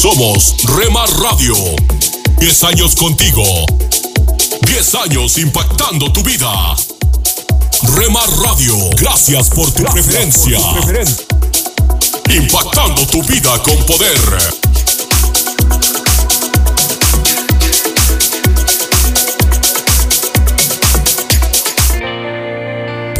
Somos Remar Radio. 10 años contigo. 10 años impactando tu vida. Remar Radio, gracias por tu preferencia. Impactando tu vida con poder.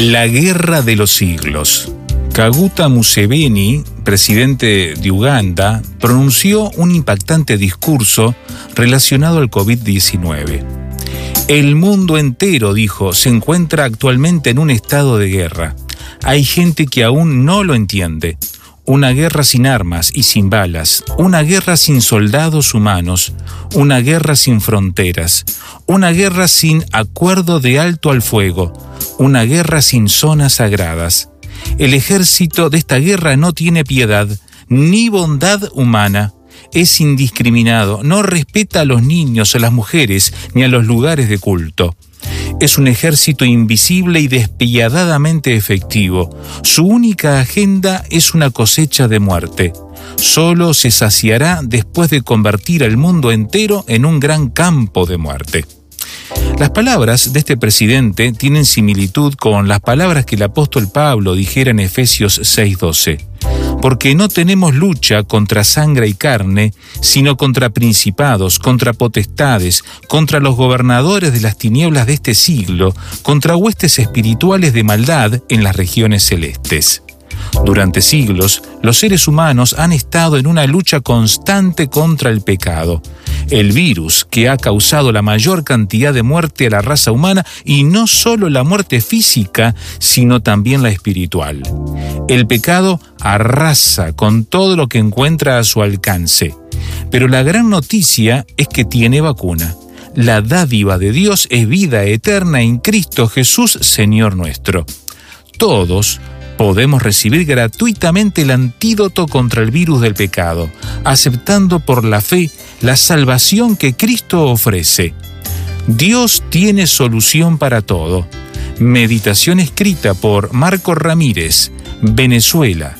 La Guerra de los Siglos. Kaguta Museveni, presidente de Uganda, pronunció un impactante discurso relacionado al COVID-19. El mundo entero, dijo, se encuentra actualmente en un estado de guerra. Hay gente que aún no lo entiende. Una guerra sin armas y sin balas, una guerra sin soldados humanos, una guerra sin fronteras, una guerra sin acuerdo de alto al fuego, una guerra sin zonas sagradas. El ejército de esta guerra no tiene piedad, ni bondad humana. Es indiscriminado, no respeta a los niños, a las mujeres, ni a los lugares de culto. Es un ejército invisible y despiadadamente efectivo. Su única agenda es una cosecha de muerte. Solo se saciará después de convertir al mundo entero en un gran campo de muerte. Las palabras de este presidente tienen similitud con las palabras que el apóstol Pablo dijera en Efesios 6:12. Porque no tenemos lucha contra sangre y carne, sino contra principados, contra potestades, contra los gobernadores de las tinieblas de este siglo, contra huestes espirituales de maldad en las regiones celestes. Durante siglos, los seres humanos han estado en una lucha constante contra el pecado, el virus que ha causado la mayor cantidad de muerte a la raza humana y no solo la muerte física, sino también la espiritual. El pecado arrasa con todo lo que encuentra a su alcance. Pero la gran noticia es que tiene vacuna. La dádiva de Dios es vida eterna en Cristo Jesús, Señor nuestro. Todos podemos recibir gratuitamente el antídoto contra el virus del pecado, aceptando por la fe la salvación que Cristo ofrece. Dios tiene solución para todo. Meditación escrita por Marco Ramírez, Venezuela.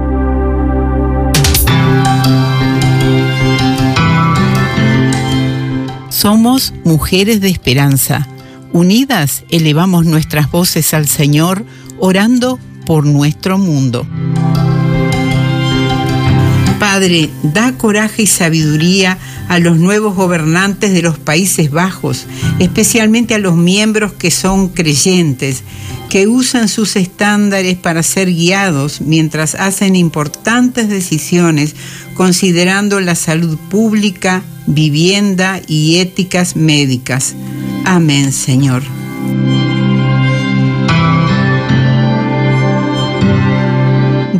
Somos mujeres de esperanza. Unidas elevamos nuestras voces al Señor, orando por nuestro mundo. Padre, da coraje y sabiduría a los nuevos gobernantes de los Países Bajos, especialmente a los miembros que son creyentes, que usan sus estándares para ser guiados mientras hacen importantes decisiones considerando la salud pública, vivienda y éticas médicas. Amén, Señor.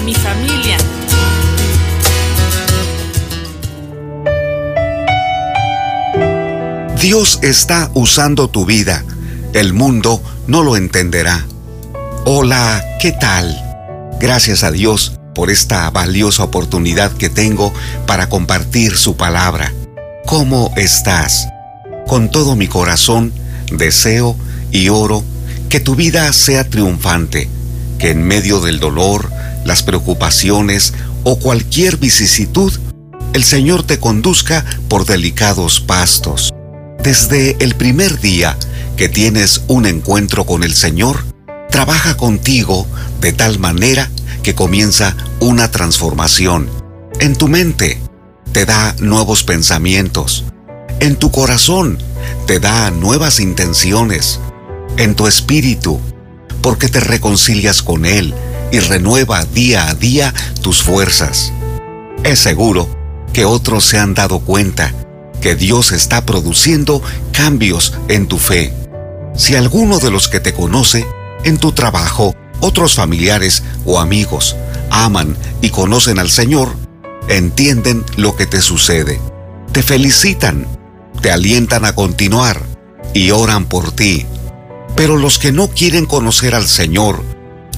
Mi familia. Dios está usando tu vida. El mundo no lo entenderá. Hola, ¿qué tal? Gracias a Dios por esta valiosa oportunidad que tengo para compartir su palabra. ¿Cómo estás? Con todo mi corazón deseo y oro que tu vida sea triunfante, que en medio del dolor, las preocupaciones o cualquier vicisitud, el Señor te conduzca por delicados pastos. Desde el primer día que tienes un encuentro con el Señor, trabaja contigo de tal manera que comienza una transformación. En tu mente te da nuevos pensamientos. En tu corazón te da nuevas intenciones. En tu espíritu, porque te reconcilias con Él y renueva día a día tus fuerzas. Es seguro que otros se han dado cuenta que Dios está produciendo cambios en tu fe. Si alguno de los que te conoce, en tu trabajo, otros familiares o amigos aman y conocen al Señor, entienden lo que te sucede. Te felicitan, te alientan a continuar y oran por ti. Pero los que no quieren conocer al Señor,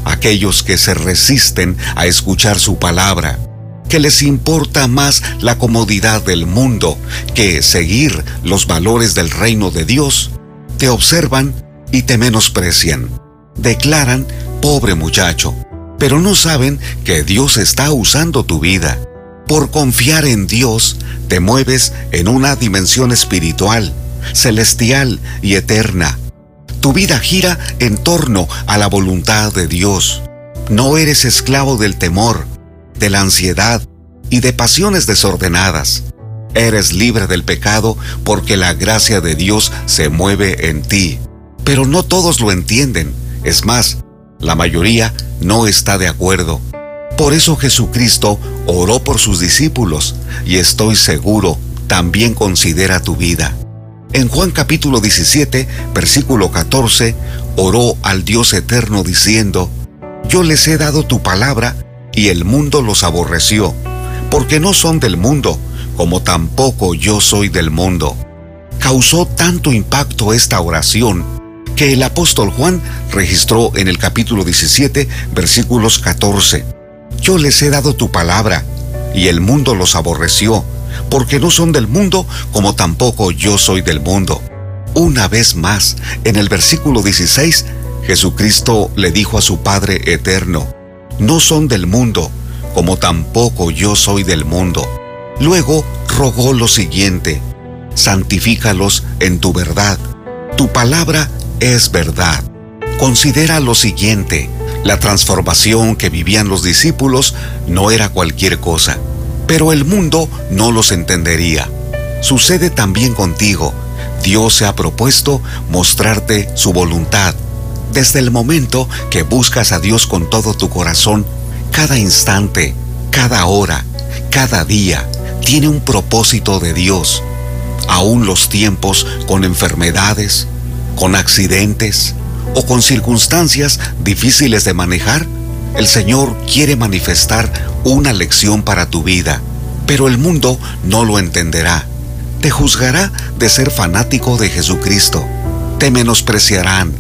aquellos que se resisten a escuchar su palabra, que les importa más la comodidad del mundo que seguir los valores del reino de Dios, te observan y te menosprecian. Declaran, pobre muchacho, pero no saben que Dios está usando tu vida. Por confiar en Dios, te mueves en una dimensión espiritual, celestial y eterna. Tu vida gira en torno a la voluntad de Dios. No eres esclavo del temor, de la ansiedad y de pasiones desordenadas. Eres libre del pecado porque la gracia de Dios se mueve en ti. Pero no todos lo entienden. Es más, la mayoría no está de acuerdo. Por eso Jesucristo oró por sus discípulos y estoy seguro también considera tu vida. En Juan capítulo 17, versículo 14, oró al Dios eterno diciendo, Yo les he dado tu palabra y el mundo los aborreció, porque no son del mundo, como tampoco yo soy del mundo. Causó tanto impacto esta oración que el apóstol Juan registró en el capítulo 17, versículos 14. Yo les he dado tu palabra, y el mundo los aborreció, porque no son del mundo, como tampoco yo soy del mundo. Una vez más, en el versículo 16, Jesucristo le dijo a su Padre eterno, no son del mundo, como tampoco yo soy del mundo. Luego rogó lo siguiente, santifícalos en tu verdad. Tu palabra es verdad. Considera lo siguiente, la transformación que vivían los discípulos no era cualquier cosa, pero el mundo no los entendería. Sucede también contigo. Dios se ha propuesto mostrarte su voluntad. Desde el momento que buscas a Dios con todo tu corazón, cada instante, cada hora, cada día, tiene un propósito de Dios. Aún los tiempos con enfermedades, con accidentes o con circunstancias difíciles de manejar, el Señor quiere manifestar una lección para tu vida, pero el mundo no lo entenderá. Te juzgará de ser fanático de Jesucristo. Te menospreciarán,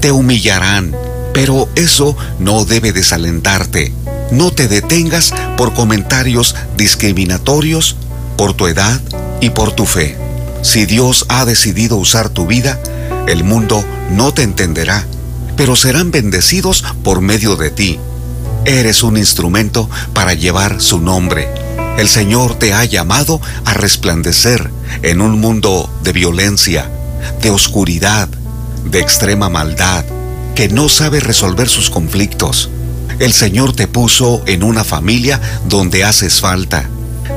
te humillarán, pero eso no debe desalentarte. No te detengas por comentarios discriminatorios por tu edad y por tu fe. Si Dios ha decidido usar tu vida, el mundo no te entenderá, pero serán bendecidos por medio de ti. Eres un instrumento para llevar su nombre. El Señor te ha llamado a resplandecer en un mundo de violencia, de oscuridad, de extrema maldad, que no sabe resolver sus conflictos. El Señor te puso en una familia donde haces falta.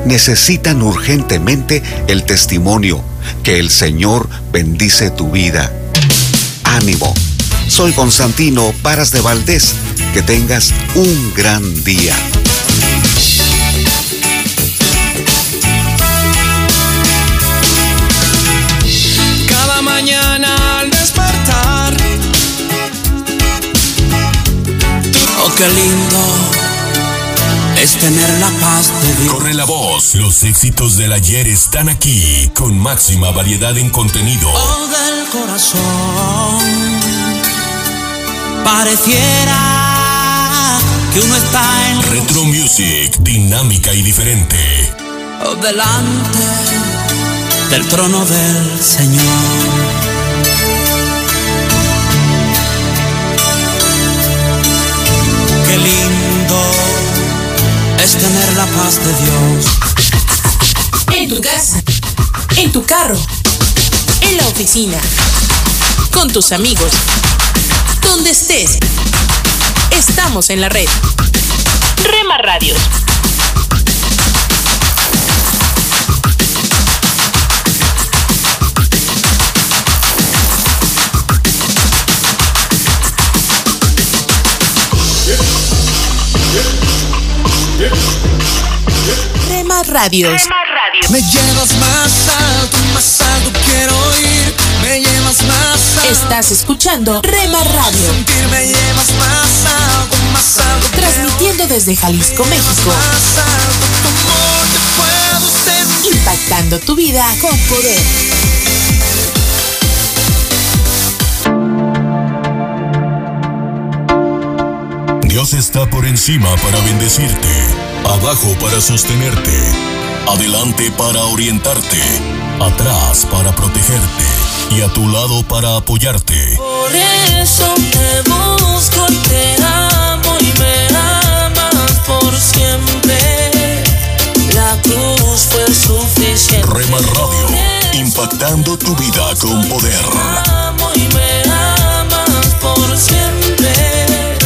Necesitan urgentemente el testimonio que el Señor bendice tu vida. Ánimo. Soy Constantino Paras de Valdés. Que tengas un gran día. Cada mañana al despertar. Oh, qué lindo es tener la paz de Dios. Corre la voz, los éxitos del ayer están aquí, con máxima variedad en contenido. Oh, del corazón. Pareciera que uno está en Retro Music, dinámica y diferente. delante del trono del Señor. Qué lindo es tener la paz de Dios. En tu casa, en tu carro, en la oficina, con tus amigos, donde estés. Estamos en la red. Rema Radios. Rema Radios. Me llevas más alto, más alto quiero ir. Me llevas más. Estás escuchando Rema Radio, transmitiendo desde Jalisco, México, impactando tu vida con poder. Dios está por encima para bendecirte, abajo para sostenerte, adelante para orientarte, atrás para protegerte y a tu lado para apoyarte. Por eso te busco y te amo y me amas por siempre. La cruz fue suficiente. Rema Radio, impactando tu vida con poder. Te amo y me amas por siempre.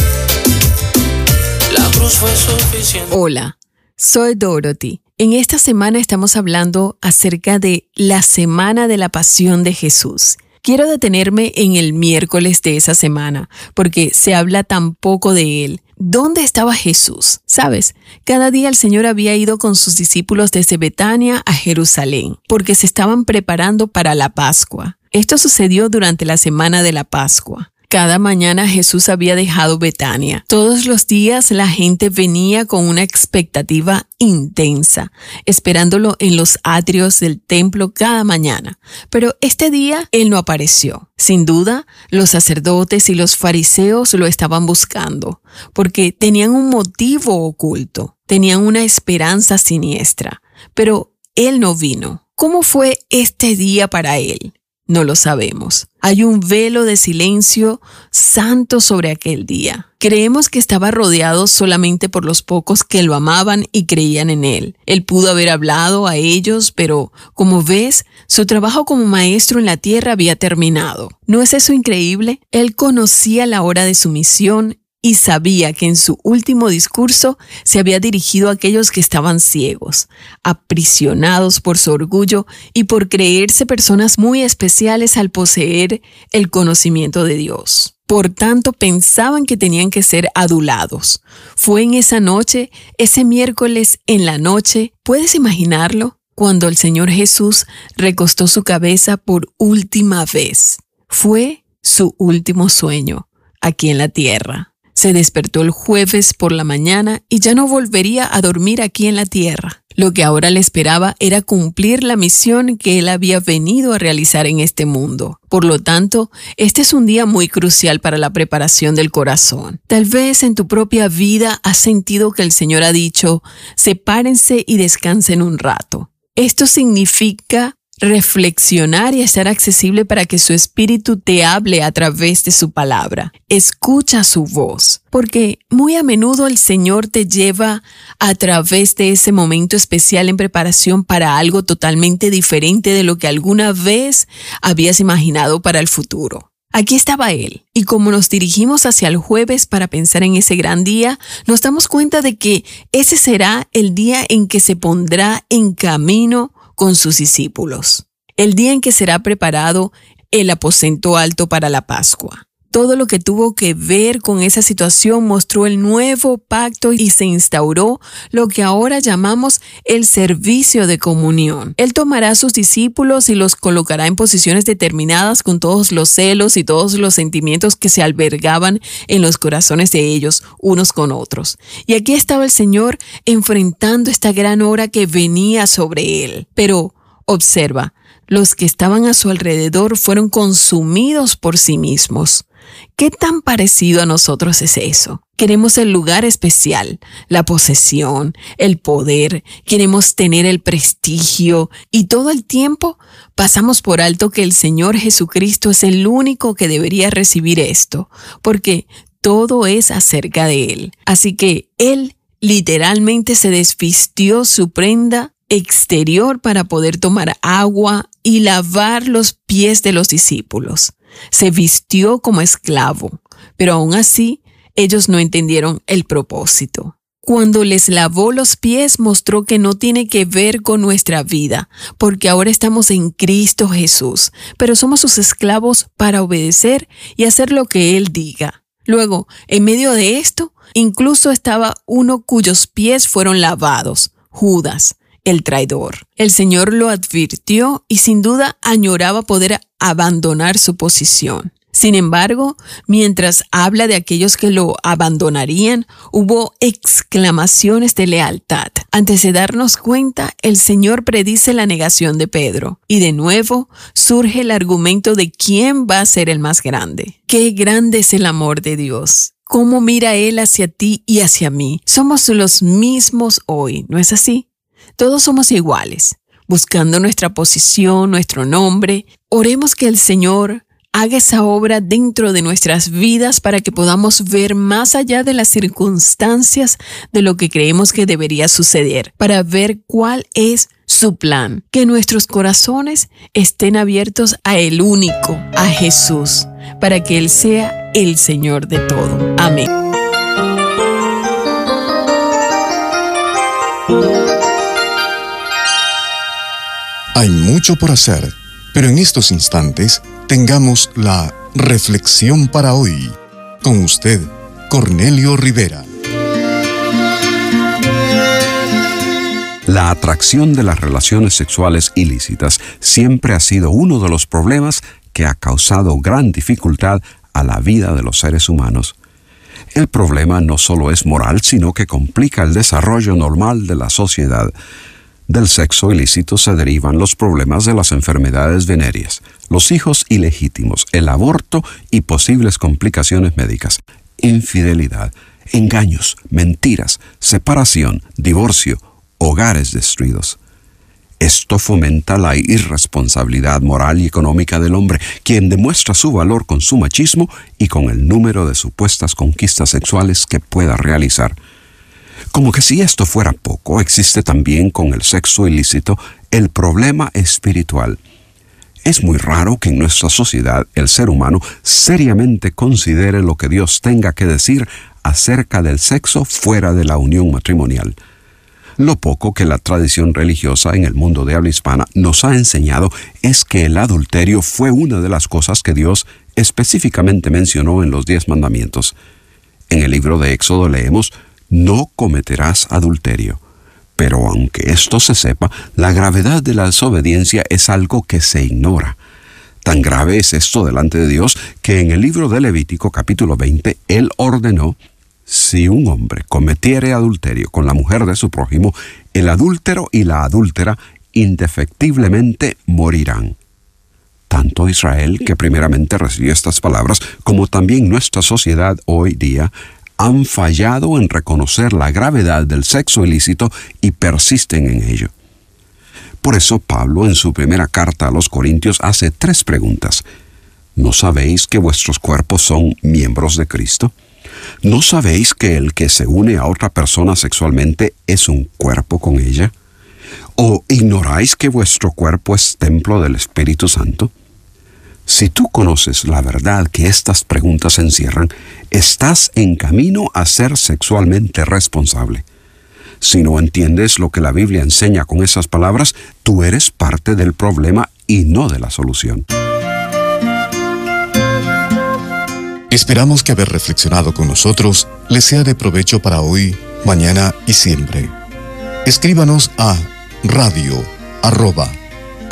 La cruz fue suficiente. Hola, soy Dorothy. En esta semana estamos hablando acerca de la Semana de la Pasión de Jesús. Quiero detenerme en el miércoles de esa semana, porque se habla tan poco de él. ¿Dónde estaba Jesús? Sabes, cada día el Señor había ido con sus discípulos desde Betania a Jerusalén, porque se estaban preparando para la Pascua. Esto sucedió durante la semana de la Pascua. Cada mañana Jesús había dejado Betania. Todos los días la gente venía con una expectativa intensa, esperándolo en los atrios del templo cada mañana. Pero este día Él no apareció. Sin duda, los sacerdotes y los fariseos lo estaban buscando, porque tenían un motivo oculto, tenían una esperanza siniestra. Pero Él no vino. ¿Cómo fue este día para Él? No lo sabemos. Hay un velo de silencio santo sobre aquel día. Creemos que estaba rodeado solamente por los pocos que lo amaban y creían en él. Él pudo haber hablado a ellos, pero, como ves, su trabajo como maestro en la tierra había terminado. ¿No es eso increíble? Él conocía la hora de su misión y sabía que en su último discurso se había dirigido a aquellos que estaban ciegos, aprisionados por su orgullo y por creerse personas muy especiales al poseer el conocimiento de Dios. Por tanto, pensaban que tenían que ser adulados. Fue en esa noche, ese miércoles en la noche, ¿puedes imaginarlo? Cuando el Señor Jesús recostó su cabeza por última vez. Fue su último sueño aquí en la tierra. Se despertó el jueves por la mañana y ya no volvería a dormir aquí en la tierra. Lo que ahora le esperaba era cumplir la misión que él había venido a realizar en este mundo. Por lo tanto, este es un día muy crucial para la preparación del corazón. Tal vez en tu propia vida has sentido que el Señor ha dicho, sepárense y descansen un rato. Esto significa reflexionar y estar accesible para que su espíritu te hable a través de su palabra. Escucha su voz, porque muy a menudo el Señor te lleva a través de ese momento especial en preparación para algo totalmente diferente de lo que alguna vez habías imaginado para el futuro. Aquí estaba él, y como nos dirigimos hacia el jueves para pensar en ese gran día, nos damos cuenta de que ese será el día en que se pondrá en camino con sus discípulos, el día en que será preparado el aposento alto para la Pascua todo lo que tuvo que ver con esa situación mostró el nuevo pacto y se instauró lo que ahora llamamos el servicio de comunión. Él tomará a sus discípulos y los colocará en posiciones determinadas con todos los celos y todos los sentimientos que se albergaban en los corazones de ellos unos con otros. Y aquí estaba el Señor enfrentando esta gran hora que venía sobre él. Pero, observa, los que estaban a su alrededor fueron consumidos por sí mismos. ¿Qué tan parecido a nosotros es eso? Queremos el lugar especial, la posesión, el poder, queremos tener el prestigio y todo el tiempo pasamos por alto que el Señor Jesucristo es el único que debería recibir esto, porque todo es acerca de Él. Así que Él literalmente se desvistió su prenda exterior para poder tomar agua y lavar los pies de los discípulos se vistió como esclavo, pero aún así ellos no entendieron el propósito. Cuando les lavó los pies mostró que no tiene que ver con nuestra vida, porque ahora estamos en Cristo Jesús, pero somos sus esclavos para obedecer y hacer lo que Él diga. Luego, en medio de esto, incluso estaba uno cuyos pies fueron lavados, Judas, el traidor. El Señor lo advirtió y sin duda añoraba poder abandonar su posición. Sin embargo, mientras habla de aquellos que lo abandonarían, hubo exclamaciones de lealtad. Antes de darnos cuenta, el Señor predice la negación de Pedro. Y de nuevo surge el argumento de quién va a ser el más grande. Qué grande es el amor de Dios. Cómo mira Él hacia ti y hacia mí. Somos los mismos hoy, ¿no es así? Todos somos iguales, buscando nuestra posición, nuestro nombre. Oremos que el Señor haga esa obra dentro de nuestras vidas para que podamos ver más allá de las circunstancias de lo que creemos que debería suceder, para ver cuál es su plan, que nuestros corazones estén abiertos a el único, a Jesús, para que Él sea el Señor de todo. Amén. Hay mucho por hacer, pero en estos instantes tengamos la reflexión para hoy. Con usted, Cornelio Rivera. La atracción de las relaciones sexuales ilícitas siempre ha sido uno de los problemas que ha causado gran dificultad a la vida de los seres humanos. El problema no solo es moral, sino que complica el desarrollo normal de la sociedad. Del sexo ilícito se derivan los problemas de las enfermedades venéreas, los hijos ilegítimos, el aborto y posibles complicaciones médicas, infidelidad, engaños, mentiras, separación, divorcio, hogares destruidos. Esto fomenta la irresponsabilidad moral y económica del hombre, quien demuestra su valor con su machismo y con el número de supuestas conquistas sexuales que pueda realizar. Como que si esto fuera poco, existe también con el sexo ilícito el problema espiritual. Es muy raro que en nuestra sociedad el ser humano seriamente considere lo que Dios tenga que decir acerca del sexo fuera de la unión matrimonial. Lo poco que la tradición religiosa en el mundo de habla hispana nos ha enseñado es que el adulterio fue una de las cosas que Dios específicamente mencionó en los diez mandamientos. En el libro de Éxodo leemos, no cometerás adulterio. Pero aunque esto se sepa, la gravedad de la desobediencia es algo que se ignora. Tan grave es esto delante de Dios que en el libro de Levítico capítulo 20 Él ordenó, si un hombre cometiere adulterio con la mujer de su prójimo, el adúltero y la adúltera indefectiblemente morirán. Tanto Israel, que primeramente recibió estas palabras, como también nuestra sociedad hoy día, han fallado en reconocer la gravedad del sexo ilícito y persisten en ello. Por eso Pablo en su primera carta a los Corintios hace tres preguntas. ¿No sabéis que vuestros cuerpos son miembros de Cristo? ¿No sabéis que el que se une a otra persona sexualmente es un cuerpo con ella? ¿O ignoráis que vuestro cuerpo es templo del Espíritu Santo? Si tú conoces la verdad que estas preguntas encierran, estás en camino a ser sexualmente responsable. Si no entiendes lo que la Biblia enseña con esas palabras, tú eres parte del problema y no de la solución. Esperamos que haber reflexionado con nosotros les sea de provecho para hoy, mañana y siempre. Escríbanos a radio arroba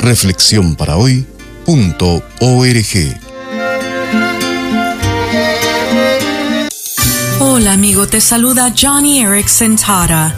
reflexión para hoy Hola amigo, te saluda Johnny Erickson Tara.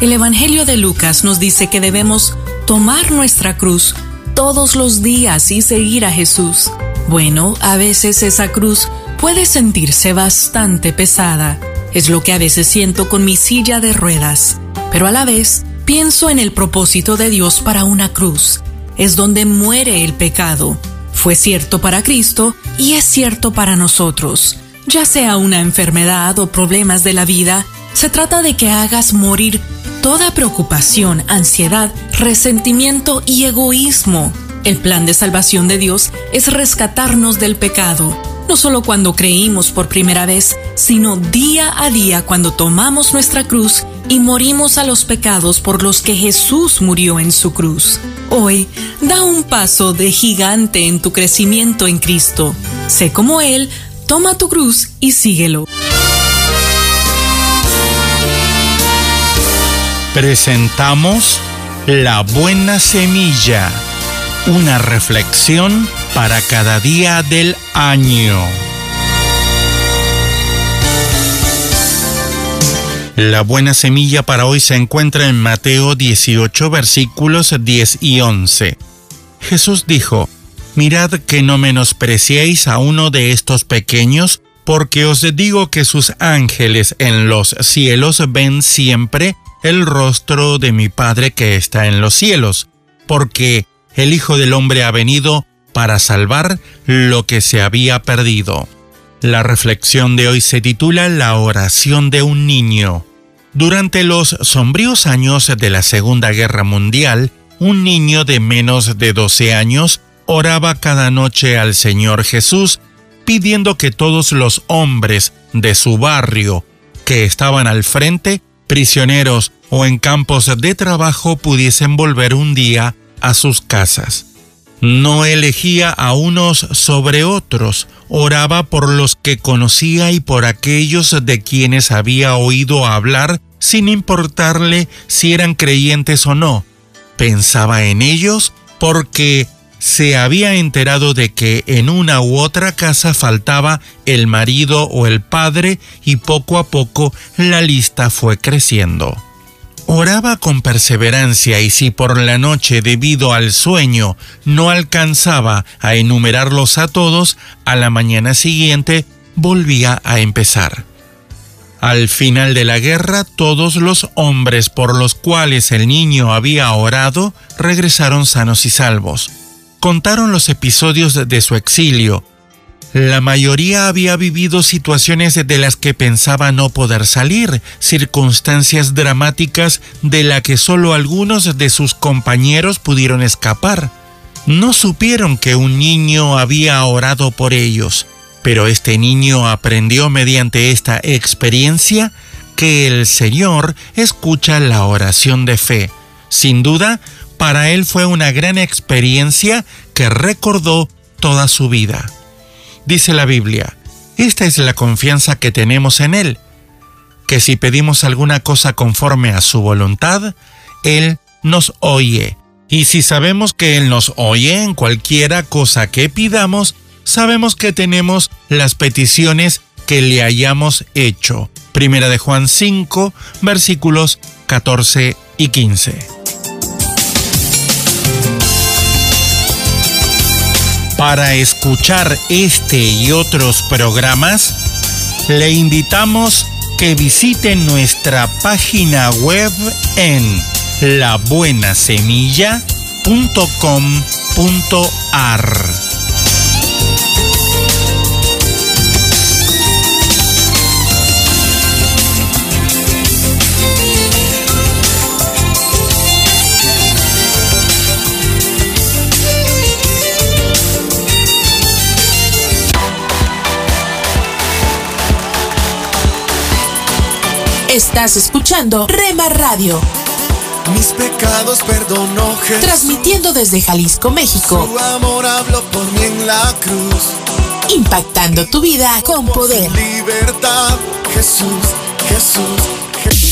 El Evangelio de Lucas nos dice que debemos tomar nuestra cruz todos los días y seguir a Jesús. Bueno, a veces esa cruz puede sentirse bastante pesada. Es lo que a veces siento con mi silla de ruedas. Pero a la vez, pienso en el propósito de Dios para una cruz. Es donde muere el pecado. Fue cierto para Cristo y es cierto para nosotros. Ya sea una enfermedad o problemas de la vida, se trata de que hagas morir toda preocupación, ansiedad, resentimiento y egoísmo. El plan de salvación de Dios es rescatarnos del pecado, no solo cuando creímos por primera vez, sino día a día cuando tomamos nuestra cruz y morimos a los pecados por los que Jesús murió en su cruz. Hoy, da un paso de gigante en tu crecimiento en Cristo. Sé como Él, toma tu cruz y síguelo. presentamos La Buena Semilla, una reflexión para cada día del año. La buena semilla para hoy se encuentra en Mateo 18 versículos 10 y 11. Jesús dijo, Mirad que no menospreciéis a uno de estos pequeños, porque os digo que sus ángeles en los cielos ven siempre el rostro de mi Padre que está en los cielos, porque el Hijo del Hombre ha venido para salvar lo que se había perdido. La reflexión de hoy se titula La oración de un niño. Durante los sombríos años de la Segunda Guerra Mundial, un niño de menos de 12 años oraba cada noche al Señor Jesús pidiendo que todos los hombres de su barrio que estaban al frente, prisioneros o en campos de trabajo pudiesen volver un día a sus casas. No elegía a unos sobre otros, oraba por los que conocía y por aquellos de quienes había oído hablar sin importarle si eran creyentes o no. Pensaba en ellos porque se había enterado de que en una u otra casa faltaba el marido o el padre y poco a poco la lista fue creciendo. Oraba con perseverancia y si por la noche debido al sueño no alcanzaba a enumerarlos a todos, a la mañana siguiente volvía a empezar. Al final de la guerra, todos los hombres por los cuales el niño había orado regresaron sanos y salvos. Contaron los episodios de su exilio, la mayoría había vivido situaciones de las que pensaba no poder salir, circunstancias dramáticas de las que solo algunos de sus compañeros pudieron escapar. No supieron que un niño había orado por ellos, pero este niño aprendió mediante esta experiencia que el Señor escucha la oración de fe. Sin duda, para él fue una gran experiencia que recordó toda su vida. Dice la Biblia, esta es la confianza que tenemos en Él, que si pedimos alguna cosa conforme a su voluntad, Él nos oye. Y si sabemos que Él nos oye en cualquiera cosa que pidamos, sabemos que tenemos las peticiones que le hayamos hecho. Primera de Juan 5, versículos 14 y 15. Para escuchar este y otros programas, le invitamos que visite nuestra página web en labuenasemilla.com.ar. Estás escuchando Rema Radio. Mis pecados perdonó Jesús. Transmitiendo desde Jalisco, México. Su amor habló por mí en la cruz. Impactando tu vida con poder. Libertad, Jesús, Jesús.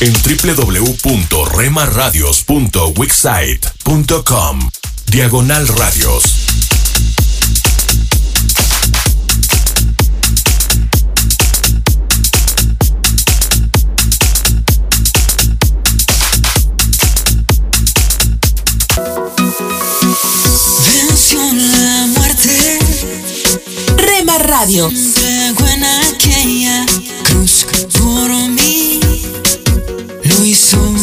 en www.remaradios.wixsite.com Diagonal Radios. Venció la muerte. Rema Radio.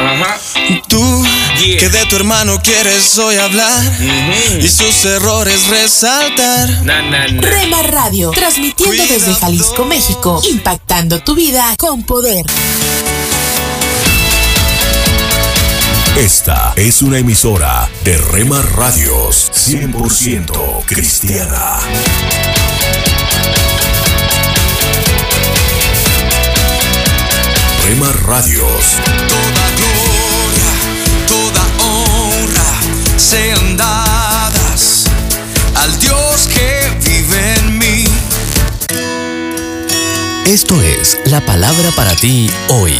Ajá. Tú Yeah. que de tu hermano quieres hoy hablar y sus errores resaltar. Na, na, na. Rema Radio. Transmitiendo desde Jalisco, México. Impactando tu vida con poder. Esta es una emisora de Rema Radios 100% cristiana. Rema Radios. Sean dadas al Dios que vive en mí. Esto es la palabra para ti hoy.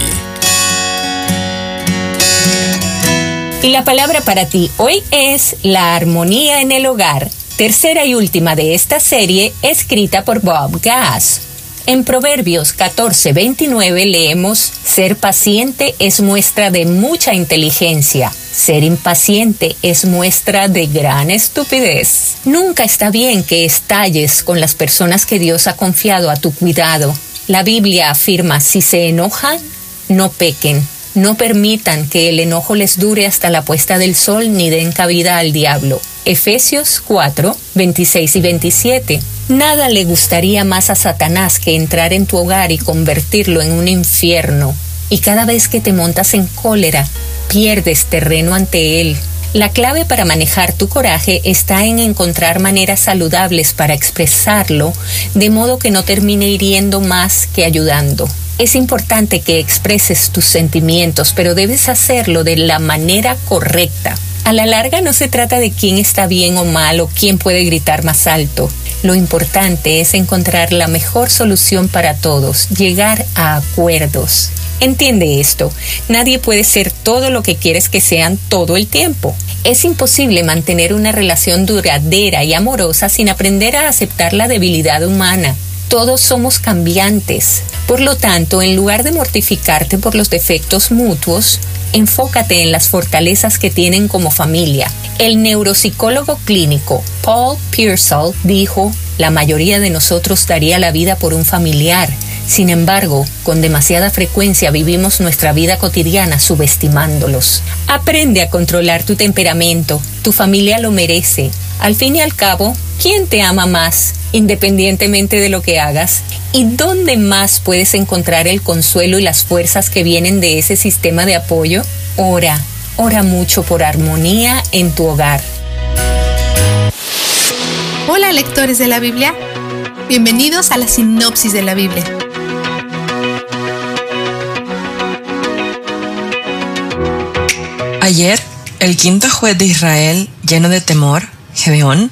Y la palabra para ti hoy es la armonía en el hogar, tercera y última de esta serie escrita por Bob Gass. En Proverbios 14:29 leemos, Ser paciente es muestra de mucha inteligencia, ser impaciente es muestra de gran estupidez. Nunca está bien que estalles con las personas que Dios ha confiado a tu cuidado. La Biblia afirma, si se enojan, no pequen. No permitan que el enojo les dure hasta la puesta del sol ni den cabida al diablo. Efesios 4, 26 y 27. Nada le gustaría más a Satanás que entrar en tu hogar y convertirlo en un infierno. Y cada vez que te montas en cólera, pierdes terreno ante él. La clave para manejar tu coraje está en encontrar maneras saludables para expresarlo, de modo que no termine hiriendo más que ayudando. Es importante que expreses tus sentimientos, pero debes hacerlo de la manera correcta. A la larga no se trata de quién está bien o mal o quién puede gritar más alto. Lo importante es encontrar la mejor solución para todos, llegar a acuerdos. Entiende esto, nadie puede ser todo lo que quieres que sean todo el tiempo. Es imposible mantener una relación duradera y amorosa sin aprender a aceptar la debilidad humana. Todos somos cambiantes. Por lo tanto, en lugar de mortificarte por los defectos mutuos, enfócate en las fortalezas que tienen como familia. El neuropsicólogo clínico Paul Pearsall dijo, la mayoría de nosotros daría la vida por un familiar. Sin embargo, con demasiada frecuencia vivimos nuestra vida cotidiana subestimándolos. Aprende a controlar tu temperamento. Tu familia lo merece. Al fin y al cabo, ¿quién te ama más, independientemente de lo que hagas? ¿Y dónde más puedes encontrar el consuelo y las fuerzas que vienen de ese sistema de apoyo? Ora, ora mucho por armonía en tu hogar. Hola lectores de la Biblia, bienvenidos a la sinopsis de la Biblia. Ayer, el quinto juez de Israel, lleno de temor, Gedeón,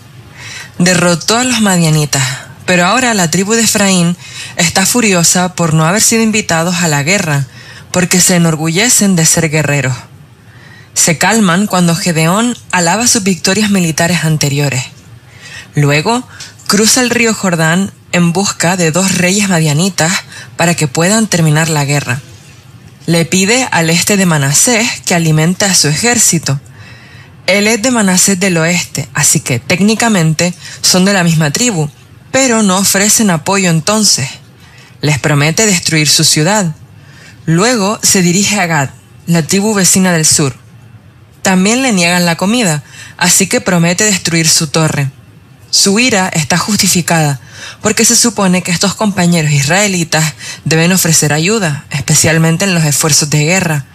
derrotó a los madianitas, pero ahora la tribu de Efraín está furiosa por no haber sido invitados a la guerra, porque se enorgullecen de ser guerreros. Se calman cuando Gedeón alaba sus victorias militares anteriores. Luego, cruza el río Jordán en busca de dos reyes madianitas para que puedan terminar la guerra. Le pide al este de Manasés que alimente a su ejército. Él es de Manasés del oeste, así que técnicamente son de la misma tribu, pero no ofrecen apoyo entonces. Les promete destruir su ciudad. Luego se dirige a Gad, la tribu vecina del sur. También le niegan la comida, así que promete destruir su torre. Su ira está justificada, porque se supone que estos compañeros israelitas deben ofrecer ayuda, especialmente en los esfuerzos de guerra.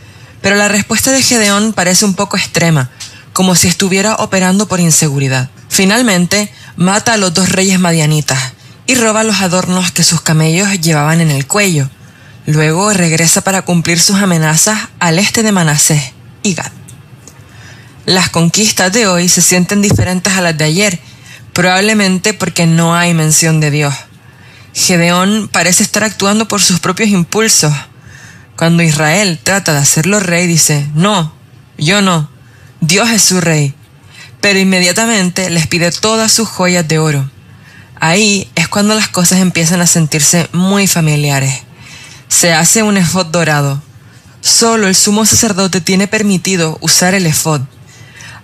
Pero la respuesta de Gedeón parece un poco extrema, como si estuviera operando por inseguridad. Finalmente, mata a los dos reyes madianitas y roba los adornos que sus camellos llevaban en el cuello. Luego regresa para cumplir sus amenazas al este de Manasés y Gad. Las conquistas de hoy se sienten diferentes a las de ayer probablemente porque no hay mención de Dios. Gedeón parece estar actuando por sus propios impulsos. Cuando Israel trata de hacerlo rey, dice, no, yo no, Dios es su rey. Pero inmediatamente les pide todas sus joyas de oro. Ahí es cuando las cosas empiezan a sentirse muy familiares. Se hace un efod dorado. Solo el sumo sacerdote tiene permitido usar el efod.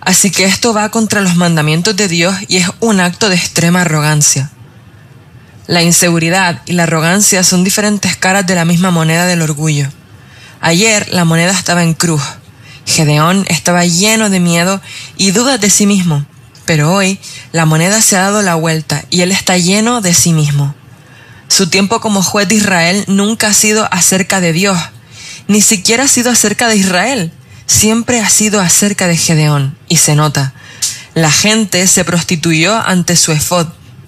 Así que esto va contra los mandamientos de Dios y es un acto de extrema arrogancia. La inseguridad y la arrogancia son diferentes caras de la misma moneda del orgullo. Ayer la moneda estaba en cruz. Gedeón estaba lleno de miedo y dudas de sí mismo, pero hoy la moneda se ha dado la vuelta y él está lleno de sí mismo. Su tiempo como juez de Israel nunca ha sido acerca de Dios, ni siquiera ha sido acerca de Israel siempre ha sido acerca de Gedeón, y se nota. La gente se prostituyó ante su efod,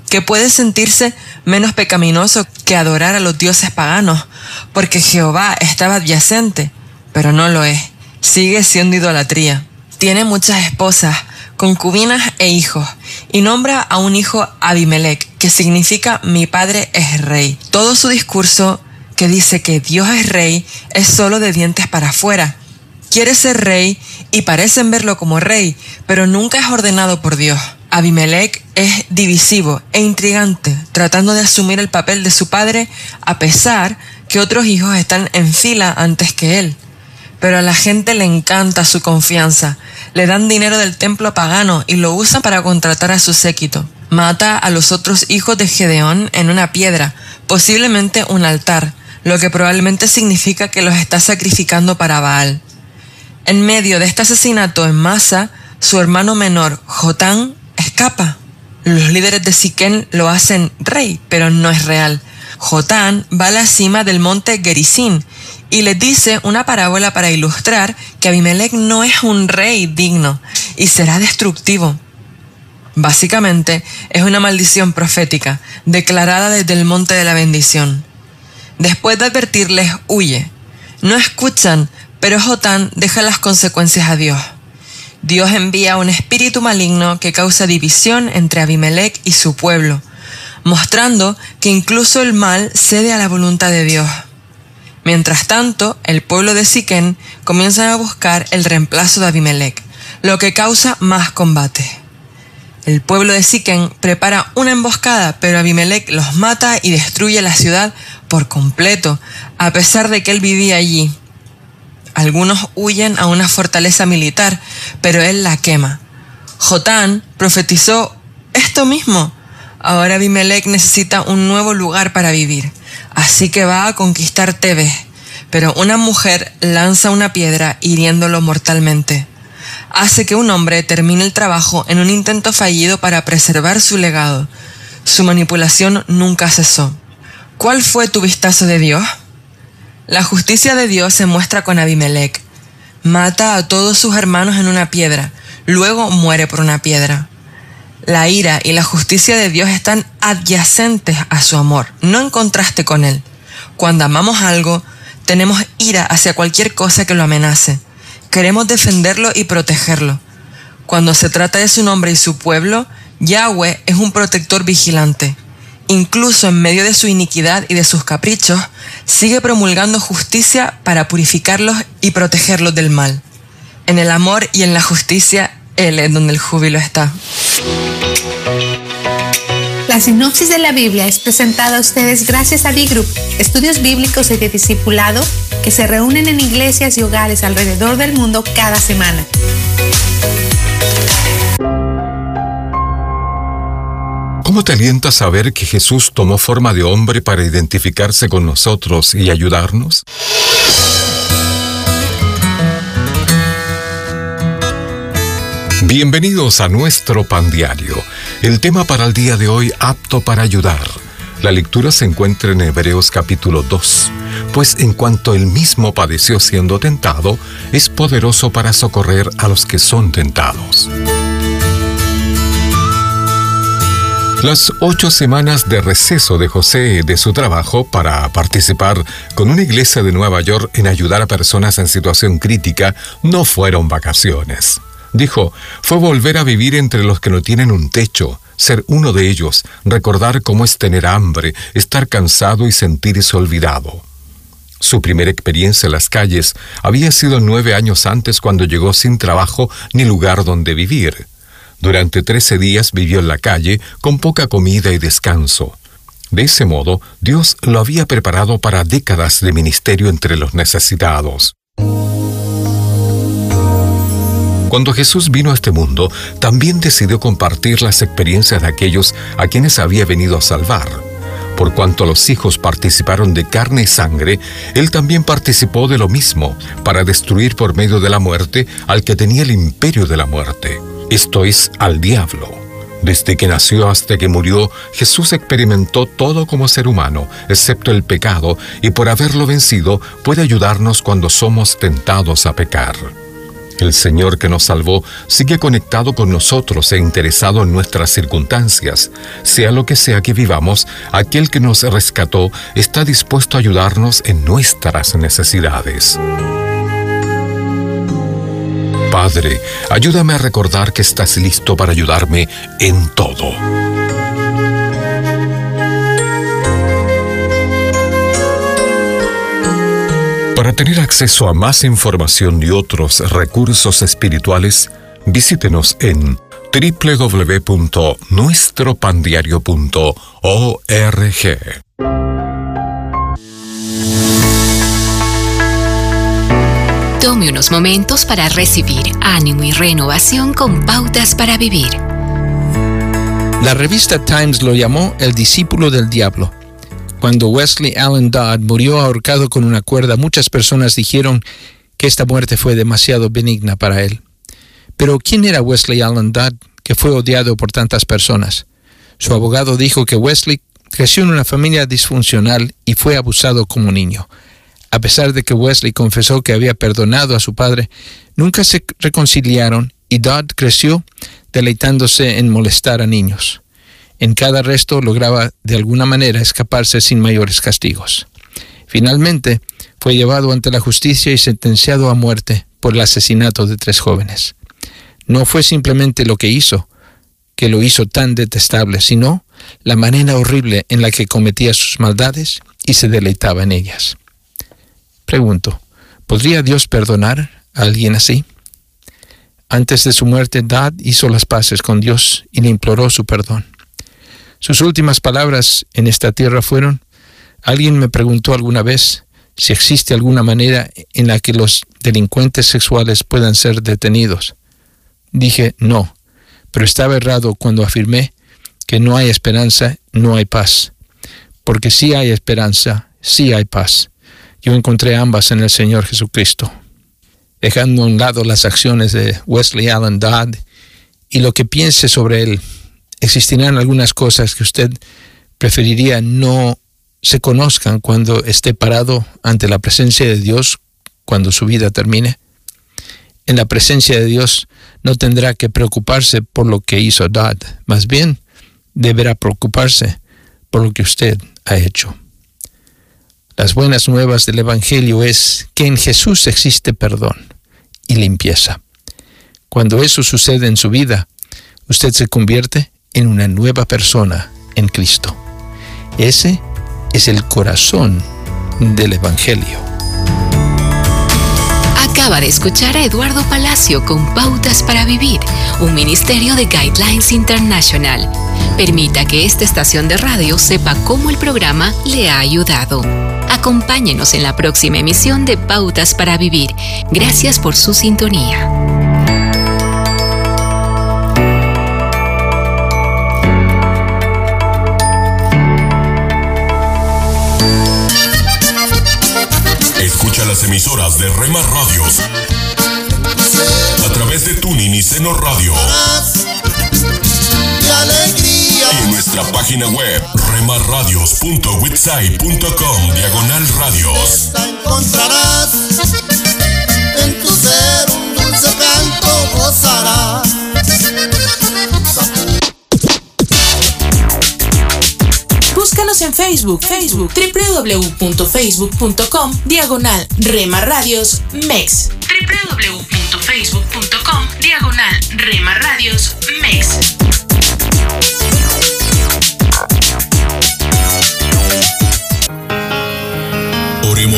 que puede sentirse menos pecaminoso que adorar a los dioses paganos, porque Jehová estaba adyacente, pero no lo es. Sigue siendo idolatría. Tiene muchas esposas, concubinas e hijos, y nombra a un hijo Abimelech, que significa mi padre es rey. Todo su discurso, que dice que Dios es rey, es solo de dientes para afuera, quiere ser rey y parecen verlo como rey, pero nunca es ordenado por Dios. Abimelech es divisivo e intrigante, tratando de asumir el papel de su padre a pesar que otros hijos están en fila antes que él. Pero a la gente le encanta su confianza, le dan dinero del templo pagano y lo usan para contratar a su séquito. Mata a los otros hijos de Gedeón en una piedra, posiblemente un altar, lo que probablemente significa que los está sacrificando para Baal. En medio de este asesinato en masa, su hermano menor, Jotán, escapa. Los líderes de Siquén lo hacen rey, pero no es real. Jotán va a la cima del monte Gerizim y les dice una parábola para ilustrar que Abimelech no es un rey digno y será destructivo. Básicamente es una maldición profética declarada desde el monte de la bendición. Después de advertirles, huye. No escuchan pero Jotán deja las consecuencias a Dios. Dios envía un espíritu maligno que causa división entre Abimelech y su pueblo, mostrando que incluso el mal cede a la voluntad de Dios. Mientras tanto, el pueblo de Siquén comienza a buscar el reemplazo de Abimelech, lo que causa más combate. El pueblo de Siquén prepara una emboscada, pero Abimelech los mata y destruye la ciudad por completo, a pesar de que él vivía allí. Algunos huyen a una fortaleza militar, pero él la quema. Jotán profetizó esto mismo. Ahora Abimelech necesita un nuevo lugar para vivir, así que va a conquistar Tebes. Pero una mujer lanza una piedra hiriéndolo mortalmente. hace que un hombre termine el trabajo en un intento fallido para preservar su legado. Su manipulación nunca cesó. ¿Cuál fue tu vistazo de Dios? La justicia de Dios se muestra con Abimelech. Mata a todos sus hermanos en una piedra, luego muere por una piedra. La ira y la justicia de Dios están adyacentes a su amor, no en contraste con él. Cuando amamos algo, tenemos ira hacia cualquier cosa que lo amenace. Queremos defenderlo y protegerlo. Cuando se trata de su nombre y su pueblo, Yahweh es un protector vigilante. Incluso en medio de su iniquidad y de sus caprichos, sigue promulgando justicia para purificarlos y protegerlos del mal. En el amor y en la justicia, Él es donde el júbilo está. La sinopsis de la Biblia es presentada a ustedes gracias a B-Group, estudios bíblicos y de discipulado que se reúnen en iglesias y hogares alrededor del mundo cada semana. ¿Cómo te alienta saber que Jesús tomó forma de hombre para identificarse con nosotros y ayudarnos? Bienvenidos a nuestro pan diario. El tema para el día de hoy, apto para ayudar. La lectura se encuentra en Hebreos capítulo 2, pues en cuanto él mismo padeció siendo tentado, es poderoso para socorrer a los que son tentados. Las ocho semanas de receso de José de su trabajo para participar con una iglesia de Nueva York en ayudar a personas en situación crítica no fueron vacaciones. Dijo, fue volver a vivir entre los que no tienen un techo, ser uno de ellos, recordar cómo es tener hambre, estar cansado y sentirse olvidado. Su primera experiencia en las calles había sido nueve años antes cuando llegó sin trabajo ni lugar donde vivir. Durante trece días vivió en la calle con poca comida y descanso. De ese modo, Dios lo había preparado para décadas de ministerio entre los necesitados. Cuando Jesús vino a este mundo, también decidió compartir las experiencias de aquellos a quienes había venido a salvar. Por cuanto los hijos participaron de carne y sangre, Él también participó de lo mismo, para destruir por medio de la muerte al que tenía el imperio de la muerte, esto es, al diablo. Desde que nació hasta que murió, Jesús experimentó todo como ser humano, excepto el pecado, y por haberlo vencido puede ayudarnos cuando somos tentados a pecar. El Señor que nos salvó sigue conectado con nosotros e interesado en nuestras circunstancias. Sea lo que sea que vivamos, aquel que nos rescató está dispuesto a ayudarnos en nuestras necesidades. Padre, ayúdame a recordar que estás listo para ayudarme en todo. Para tener acceso a más información y otros recursos espirituales, visítenos en www.nuestropandiario.org. Unos momentos para recibir ánimo y renovación con pautas para vivir. La revista Times lo llamó el discípulo del diablo cuando Wesley Allen Dodd murió ahorcado con una cuerda, muchas personas dijeron que esta muerte fue demasiado benigna para él. Pero ¿quién era Wesley Allen Dodd que fue odiado por tantas personas? Su abogado dijo que Wesley creció en una familia disfuncional y fue abusado como niño. A pesar de que Wesley confesó que había perdonado a su padre, nunca se reconciliaron y Dodd creció deleitándose en molestar a niños. En cada arresto lograba de alguna manera escaparse sin mayores castigos. Finalmente, fue llevado ante la justicia y sentenciado a muerte por el asesinato de tres jóvenes. No fue simplemente lo que hizo, que lo hizo tan detestable, sino la manera horrible en la que cometía sus maldades y se deleitaba en ellas. Pregunto, ¿podría Dios perdonar a alguien así? Antes de su muerte, Dad hizo las paces con Dios y le imploró su perdón. Sus últimas palabras en esta tierra fueron, alguien me preguntó alguna vez si existe alguna manera en la que los delincuentes sexuales puedan ser detenidos. Dije, no, pero estaba errado cuando afirmé que no hay esperanza, no hay paz. Porque sí hay esperanza, sí hay paz. Yo encontré ambas en el Señor Jesucristo. dejando a un lado las acciones de Wesley Allen Dodd y lo que piense sobre él. Existirán algunas cosas que usted preferiría no se conozcan cuando esté parado ante la presencia de Dios cuando su vida termine. En la presencia de Dios no tendrá que preocuparse por lo que hizo Dodd, más bien deberá preocuparse por lo que usted ha hecho. Las buenas nuevas del Evangelio es que en Jesús existe perdón y limpieza. Cuando eso sucede en su vida, usted se convierte en una nueva persona en Cristo. Ese es el corazón del Evangelio. Acaba de escuchar a Eduardo Palacio con Pautas para Vivir, un ministerio de Guidelines International. Permita que esta estación de radio sepa cómo el programa le ha ayudado. Acompáñenos en la próxima emisión de Pautas para Vivir. Gracias por su sintonía. Escucha las emisoras de Rema Radios a través de Tuning y Seno Radio. Y en nuestra página web remarradios.witsai.com diagonal radios. encontrarás en tu ser un dulce canto gozarás. Búscanos en Facebook, Facebook, www.facebook.com, diagonal Rema Radios MEX. www.facebook.com, diagonal Rema Radios MEX.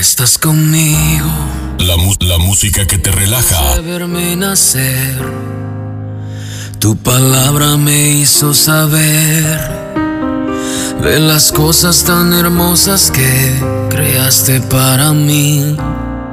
Estás conmigo. La, música que te relaja, nacer. Tu palabra me hizo saber de las cosas tan hermosas que creaste para mí.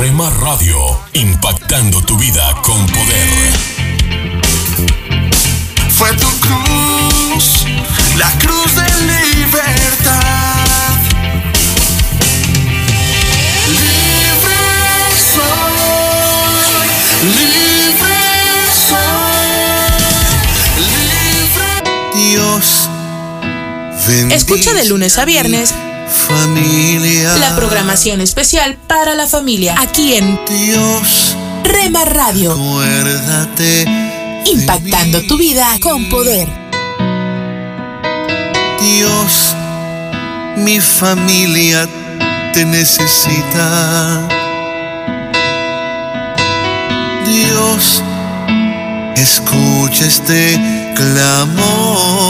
Somos Rema Radio, impactando tu vida con poder. Fue tu cruz, la cruz de libertad. Libre soy, libre soy, libre. Dios, Escucha de lunes a viernes familia. la programación especial para la familia aquí en Dios, Rema Radio, acuérdate. impactando tu vida con poder. Dios, mi familia te necesita. Dios, escucha este clamor.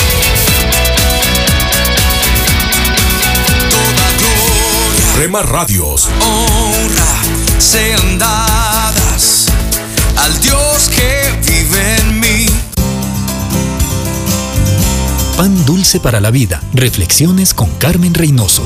Radios. Al Dios que vive en mí. Pan dulce para la vida. Reflexiones con Carmen Reynoso.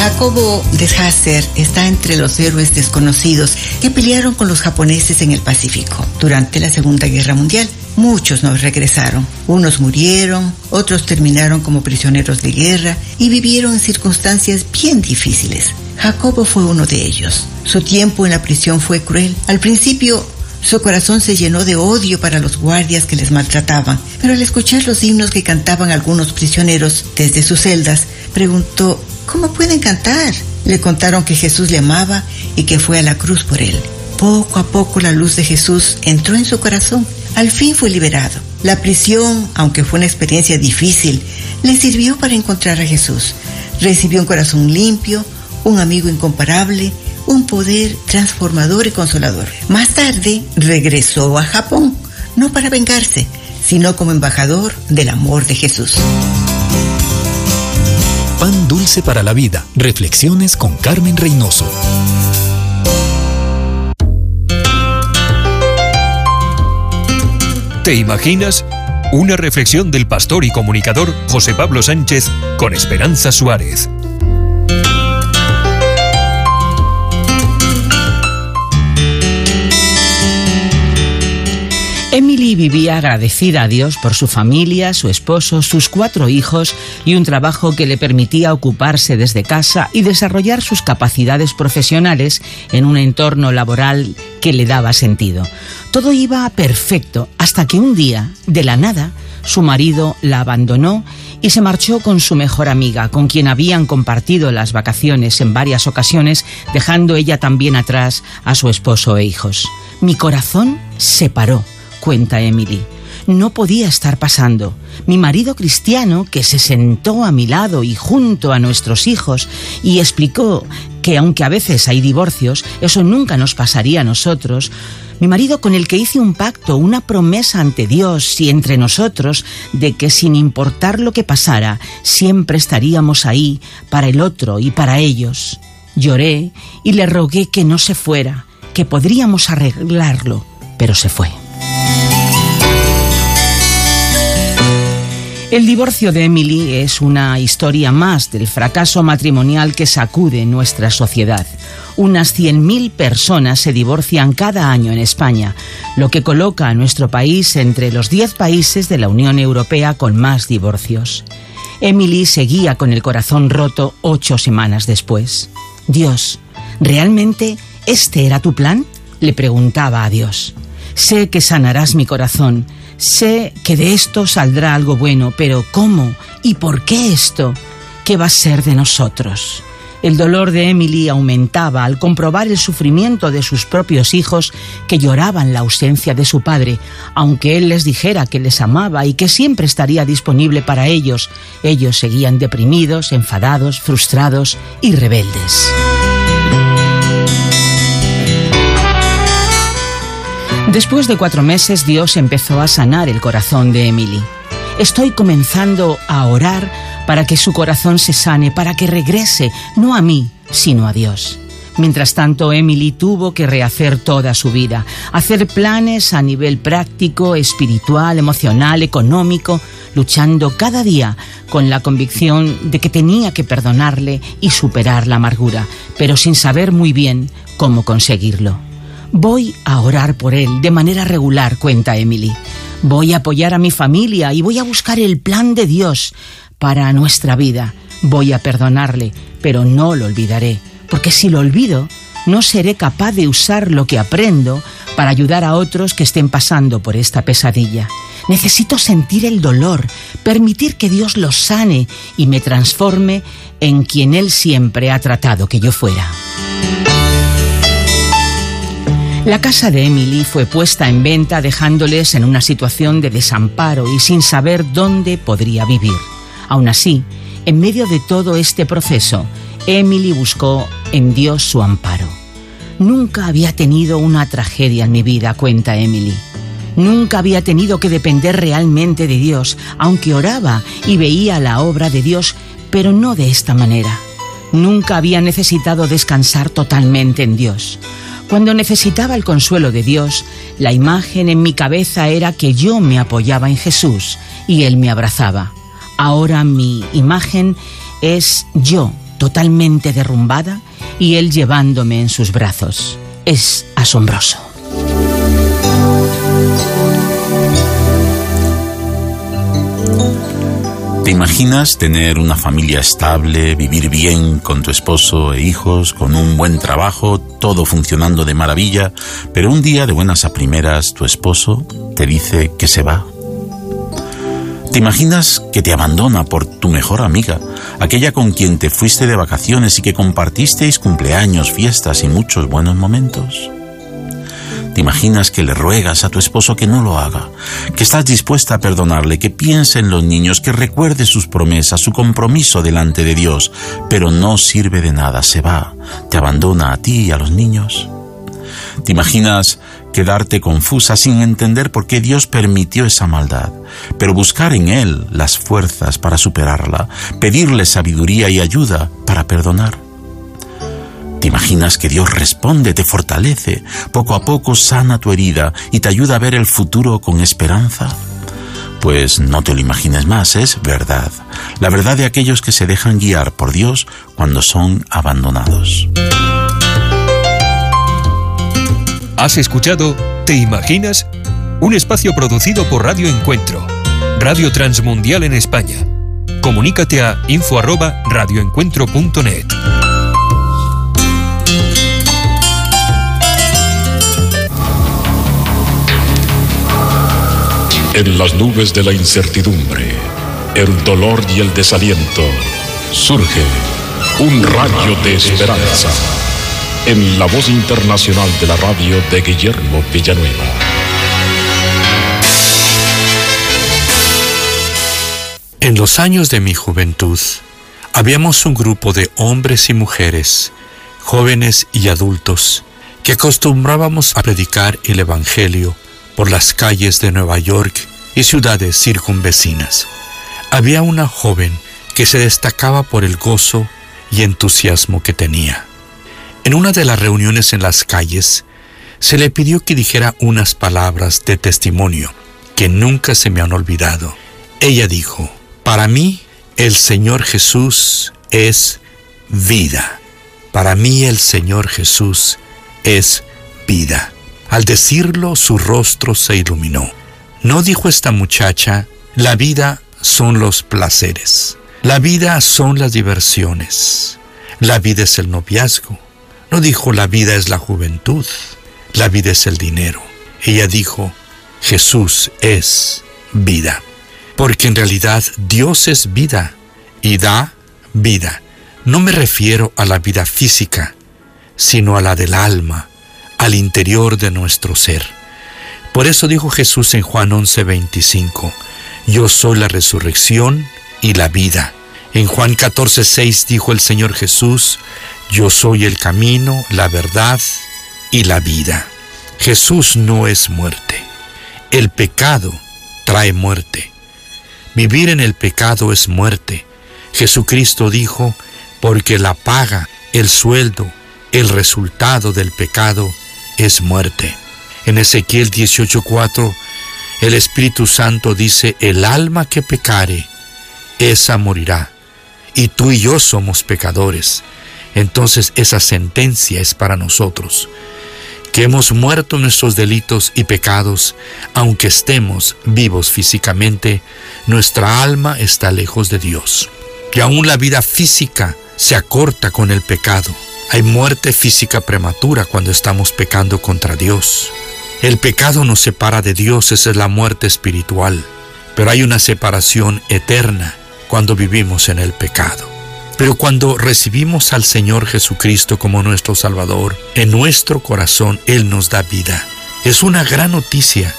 Jacobo de Hasser está entre los héroes desconocidos que pelearon con los japoneses en el Pacífico durante la Segunda Guerra Mundial. Muchos no regresaron. Unos murieron, otros terminaron como prisioneros de guerra y vivieron en circunstancias bien difíciles. Jacobo fue uno de ellos. Su tiempo en la prisión fue cruel. Al principio su corazón se llenó de odio para los guardias que les maltrataban, pero al escuchar los himnos que cantaban algunos prisioneros desde sus celdas, preguntó, ¿cómo pueden cantar? Le contaron que Jesús le amaba y que fue a la cruz por él. Poco a poco la luz de Jesús entró en su corazón. Al fin fue liberado. La prisión, aunque fue una experiencia difícil, le sirvió para encontrar a Jesús. Recibió un corazón limpio, un amigo incomparable, un poder transformador y consolador. Más tarde regresó a Japón, no para vengarse, sino como embajador del amor de Jesús. Pan dulce para la vida. Reflexiones con Carmen Reynoso. ¿Te imaginas? Una reflexión del pastor y comunicador José Pablo Sánchez con Esperanza Suárez. Emily vivía agradecida a Dios por su familia, su esposo, sus cuatro hijos y un trabajo que le permitía ocuparse desde casa y desarrollar sus capacidades profesionales en un entorno laboral que le daba sentido. Todo iba perfecto hasta que un día, de la nada, su marido la abandonó y se marchó con su mejor amiga, con quien habían compartido las vacaciones en varias ocasiones, dejando ella también atrás a su esposo e hijos. Mi corazón se paró cuenta Emily. No podía estar pasando. Mi marido cristiano, que se sentó a mi lado y junto a nuestros hijos, y explicó que aunque a veces hay divorcios, eso nunca nos pasaría a nosotros, mi marido con el que hice un pacto, una promesa ante Dios y entre nosotros, de que sin importar lo que pasara, siempre estaríamos ahí para el otro y para ellos. Lloré y le rogué que no se fuera, que podríamos arreglarlo, pero se fue. El divorcio de Emily es una historia más del fracaso matrimonial que sacude nuestra sociedad. Unas 100.000 personas se divorcian cada año en España, lo que coloca a nuestro país entre los 10 países de la Unión Europea con más divorcios. Emily seguía con el corazón roto ocho semanas después. Dios, ¿realmente este era tu plan? Le preguntaba a Dios. Sé que sanarás mi corazón, sé que de esto saldrá algo bueno, pero ¿cómo? ¿Y por qué esto? ¿Qué va a ser de nosotros? El dolor de Emily aumentaba al comprobar el sufrimiento de sus propios hijos que lloraban la ausencia de su padre, aunque él les dijera que les amaba y que siempre estaría disponible para ellos. Ellos seguían deprimidos, enfadados, frustrados y rebeldes. Después de cuatro meses, Dios empezó a sanar el corazón de Emily. Estoy comenzando a orar para que su corazón se sane, para que regrese, no a mí, sino a Dios. Mientras tanto, Emily tuvo que rehacer toda su vida, hacer planes a nivel práctico, espiritual, emocional, económico, luchando cada día con la convicción de que tenía que perdonarle y superar la amargura, pero sin saber muy bien cómo conseguirlo. Voy a orar por él de manera regular, cuenta Emily. Voy a apoyar a mi familia y voy a buscar el plan de Dios para nuestra vida. Voy a perdonarle, pero no lo olvidaré, porque si lo olvido, no seré capaz de usar lo que aprendo para ayudar a otros que estén pasando por esta pesadilla. Necesito sentir el dolor, permitir que Dios lo sane y me transforme en quien Él siempre ha tratado que yo fuera. La casa de Emily fue puesta en venta dejándoles en una situación de desamparo y sin saber dónde podría vivir. Aún así, en medio de todo este proceso, Emily buscó en Dios su amparo. Nunca había tenido una tragedia en mi vida, cuenta Emily. Nunca había tenido que depender realmente de Dios, aunque oraba y veía la obra de Dios, pero no de esta manera. Nunca había necesitado descansar totalmente en Dios. Cuando necesitaba el consuelo de Dios, la imagen en mi cabeza era que yo me apoyaba en Jesús y Él me abrazaba. Ahora mi imagen es yo totalmente derrumbada y Él llevándome en sus brazos. Es asombroso. ¿Te imaginas tener una familia estable, vivir bien con tu esposo e hijos, con un buen trabajo, todo funcionando de maravilla, pero un día de buenas a primeras tu esposo te dice que se va? ¿Te imaginas que te abandona por tu mejor amiga, aquella con quien te fuiste de vacaciones y que compartisteis cumpleaños, fiestas y muchos buenos momentos? ¿Te imaginas que le ruegas a tu esposo que no lo haga? Que estás dispuesta a perdonarle, que piense en los niños, que recuerde sus promesas, su compromiso delante de Dios, pero no sirve de nada, se va, te abandona a ti y a los niños. ¿Te imaginas quedarte confusa sin entender por qué Dios permitió esa maldad, pero buscar en Él las fuerzas para superarla, pedirle sabiduría y ayuda para perdonar? ¿Te imaginas que Dios responde, te fortalece, poco a poco sana tu herida y te ayuda a ver el futuro con esperanza? Pues no te lo imagines más, es verdad. La verdad de aquellos que se dejan guiar por Dios cuando son abandonados. ¿Has escuchado ¿Te imaginas? Un espacio producido por Radio Encuentro, Radio Transmundial en España. Comunícate a info@radioencuentro.net. En las nubes de la incertidumbre, el dolor y el desaliento, surge un rayo de esperanza en la voz internacional de la radio de Guillermo Villanueva. En los años de mi juventud, habíamos un grupo de hombres y mujeres, jóvenes y adultos, que acostumbrábamos a predicar el Evangelio por las calles de Nueva York y ciudades circunvecinas. Había una joven que se destacaba por el gozo y entusiasmo que tenía. En una de las reuniones en las calles, se le pidió que dijera unas palabras de testimonio que nunca se me han olvidado. Ella dijo, para mí el Señor Jesús es vida. Para mí el Señor Jesús es vida. Al decirlo, su rostro se iluminó. No dijo esta muchacha, la vida son los placeres, la vida son las diversiones, la vida es el noviazgo. No dijo, la vida es la juventud, la vida es el dinero. Ella dijo, Jesús es vida. Porque en realidad Dios es vida y da vida. No me refiero a la vida física, sino a la del alma, al interior de nuestro ser. Por eso dijo Jesús en Juan 11:25, Yo soy la resurrección y la vida. En Juan 14:6 dijo el Señor Jesús, Yo soy el camino, la verdad y la vida. Jesús no es muerte. El pecado trae muerte. Vivir en el pecado es muerte. Jesucristo dijo, porque la paga, el sueldo, el resultado del pecado es muerte. En Ezequiel 18:4, el Espíritu Santo dice, el alma que pecare, esa morirá. Y tú y yo somos pecadores. Entonces esa sentencia es para nosotros, que hemos muerto nuestros delitos y pecados, aunque estemos vivos físicamente, nuestra alma está lejos de Dios. Y aún la vida física se acorta con el pecado. Hay muerte física prematura cuando estamos pecando contra Dios. El pecado nos separa de Dios, esa es la muerte espiritual. Pero hay una separación eterna cuando vivimos en el pecado. Pero cuando recibimos al Señor Jesucristo como nuestro Salvador, en nuestro corazón Él nos da vida. Es una gran noticia.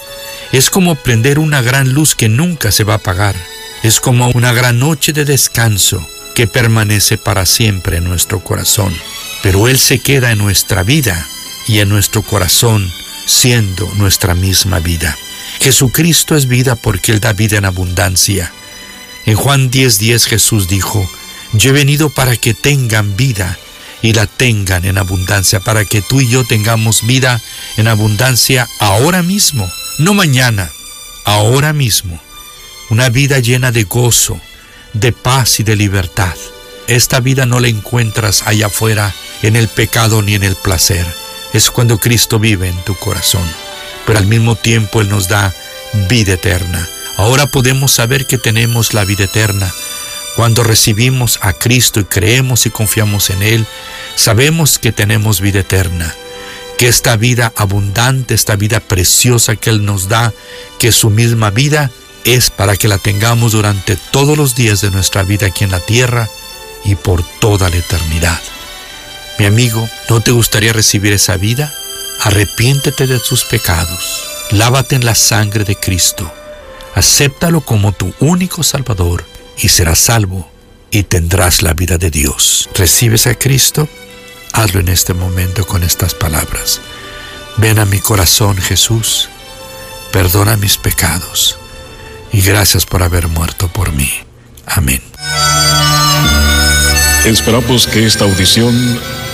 Es como prender una gran luz que nunca se va a apagar. Es como una gran noche de descanso que permanece para siempre en nuestro corazón. Pero Él se queda en nuestra vida y en nuestro corazón siendo nuestra misma vida. Jesucristo es vida porque Él da vida en abundancia. En Juan 10:10 Jesús dijo, yo he venido para que tengan vida y la tengan en abundancia para que tú y yo tengamos vida en abundancia ahora mismo, no mañana, ahora mismo. Una vida llena de gozo, de paz y de libertad. Esta vida no la encuentras allá afuera en el pecado ni en el placer. Es cuando Cristo vive en tu corazón. Pero al mismo tiempo Él nos da vida eterna. Ahora podemos saber que tenemos la vida eterna. Cuando recibimos a Cristo y creemos y confiamos en Él, sabemos que tenemos vida eterna, que esta vida abundante, esta vida preciosa que Él nos da, que su misma vida es para que la tengamos durante todos los días de nuestra vida aquí en la tierra y por toda la eternidad. Mi amigo, ¿no te gustaría recibir esa vida? Arrepiéntete de tus pecados, lávate en la sangre de Cristo, acéptalo como tu único Salvador y serás salvo y tendrás la vida de Dios. ¿Recibes a Cristo? Hazlo en este momento con estas palabras. Ven a mi corazón, Jesús, perdona mis pecados y gracias por haber muerto por mí. Amén. Esperamos que esta audición,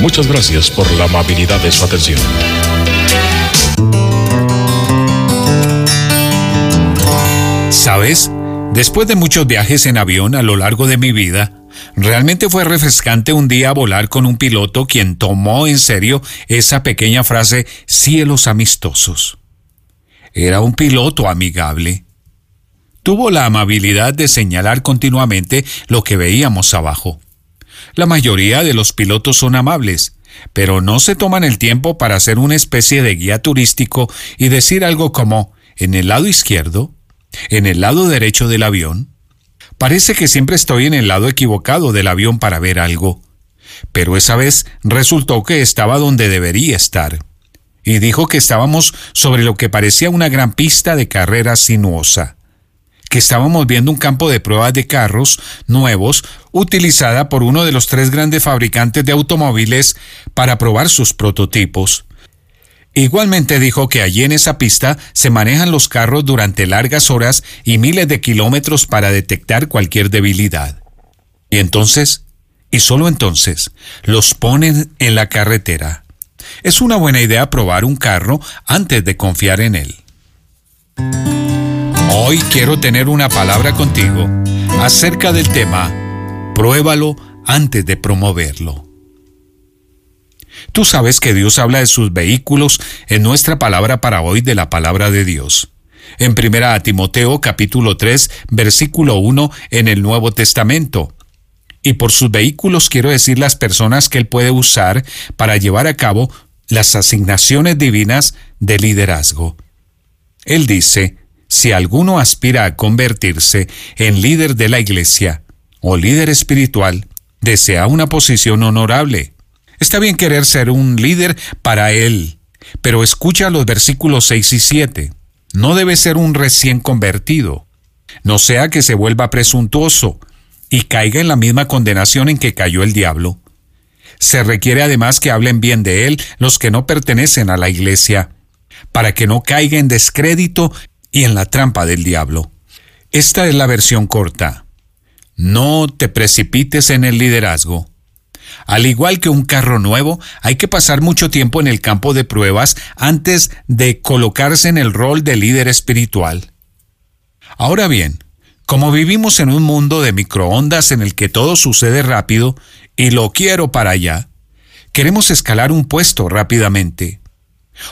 Muchas gracias por la amabilidad de su atención. ¿Sabes? Después de muchos viajes en avión a lo largo de mi vida, realmente fue refrescante un día volar con un piloto quien tomó en serio esa pequeña frase cielos amistosos. Era un piloto amigable. Tuvo la amabilidad de señalar continuamente lo que veíamos abajo. La mayoría de los pilotos son amables, pero no se toman el tiempo para hacer una especie de guía turístico y decir algo como en el lado izquierdo en el lado derecho del avión. Parece que siempre estoy en el lado equivocado del avión para ver algo. Pero esa vez resultó que estaba donde debería estar. Y dijo que estábamos sobre lo que parecía una gran pista de carrera sinuosa. Que estábamos viendo un campo de pruebas de carros nuevos utilizada por uno de los tres grandes fabricantes de automóviles para probar sus prototipos Igualmente dijo que allí en esa pista se manejan los carros durante largas horas y miles de kilómetros para detectar cualquier debilidad. Y entonces, y solo entonces, los ponen en la carretera. Es una buena idea probar un carro antes de confiar en él. Hoy quiero tener una palabra contigo acerca del tema, pruébalo antes de promoverlo. Tú sabes que Dios habla de sus vehículos en nuestra palabra para hoy de la palabra de Dios. En 1 Timoteo capítulo 3 versículo 1 en el Nuevo Testamento. Y por sus vehículos quiero decir las personas que Él puede usar para llevar a cabo las asignaciones divinas de liderazgo. Él dice, si alguno aspira a convertirse en líder de la iglesia o líder espiritual, desea una posición honorable Está bien querer ser un líder para Él, pero escucha los versículos 6 y 7. No debe ser un recién convertido, no sea que se vuelva presuntuoso y caiga en la misma condenación en que cayó el diablo. Se requiere además que hablen bien de él los que no pertenecen a la iglesia, para que no caiga en descrédito y en la trampa del diablo. Esta es la versión corta. No te precipites en el liderazgo. Al igual que un carro nuevo, hay que pasar mucho tiempo en el campo de pruebas antes de colocarse en el rol de líder espiritual. Ahora bien, como vivimos en un mundo de microondas en el que todo sucede rápido y lo quiero para allá, queremos escalar un puesto rápidamente.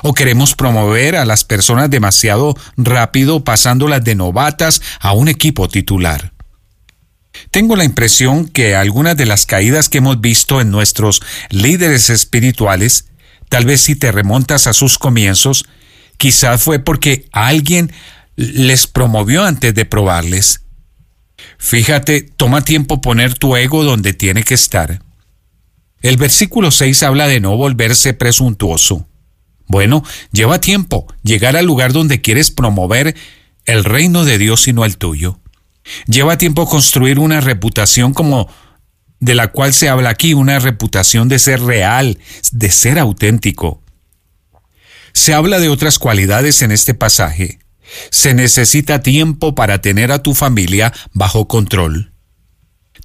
O queremos promover a las personas demasiado rápido pasándolas de novatas a un equipo titular. Tengo la impresión que algunas de las caídas que hemos visto en nuestros líderes espirituales, tal vez si te remontas a sus comienzos, quizás fue porque alguien les promovió antes de probarles. Fíjate, toma tiempo poner tu ego donde tiene que estar. El versículo 6 habla de no volverse presuntuoso. Bueno, lleva tiempo llegar al lugar donde quieres promover el reino de Dios y no el tuyo. Lleva tiempo construir una reputación como de la cual se habla aquí, una reputación de ser real, de ser auténtico. Se habla de otras cualidades en este pasaje. Se necesita tiempo para tener a tu familia bajo control.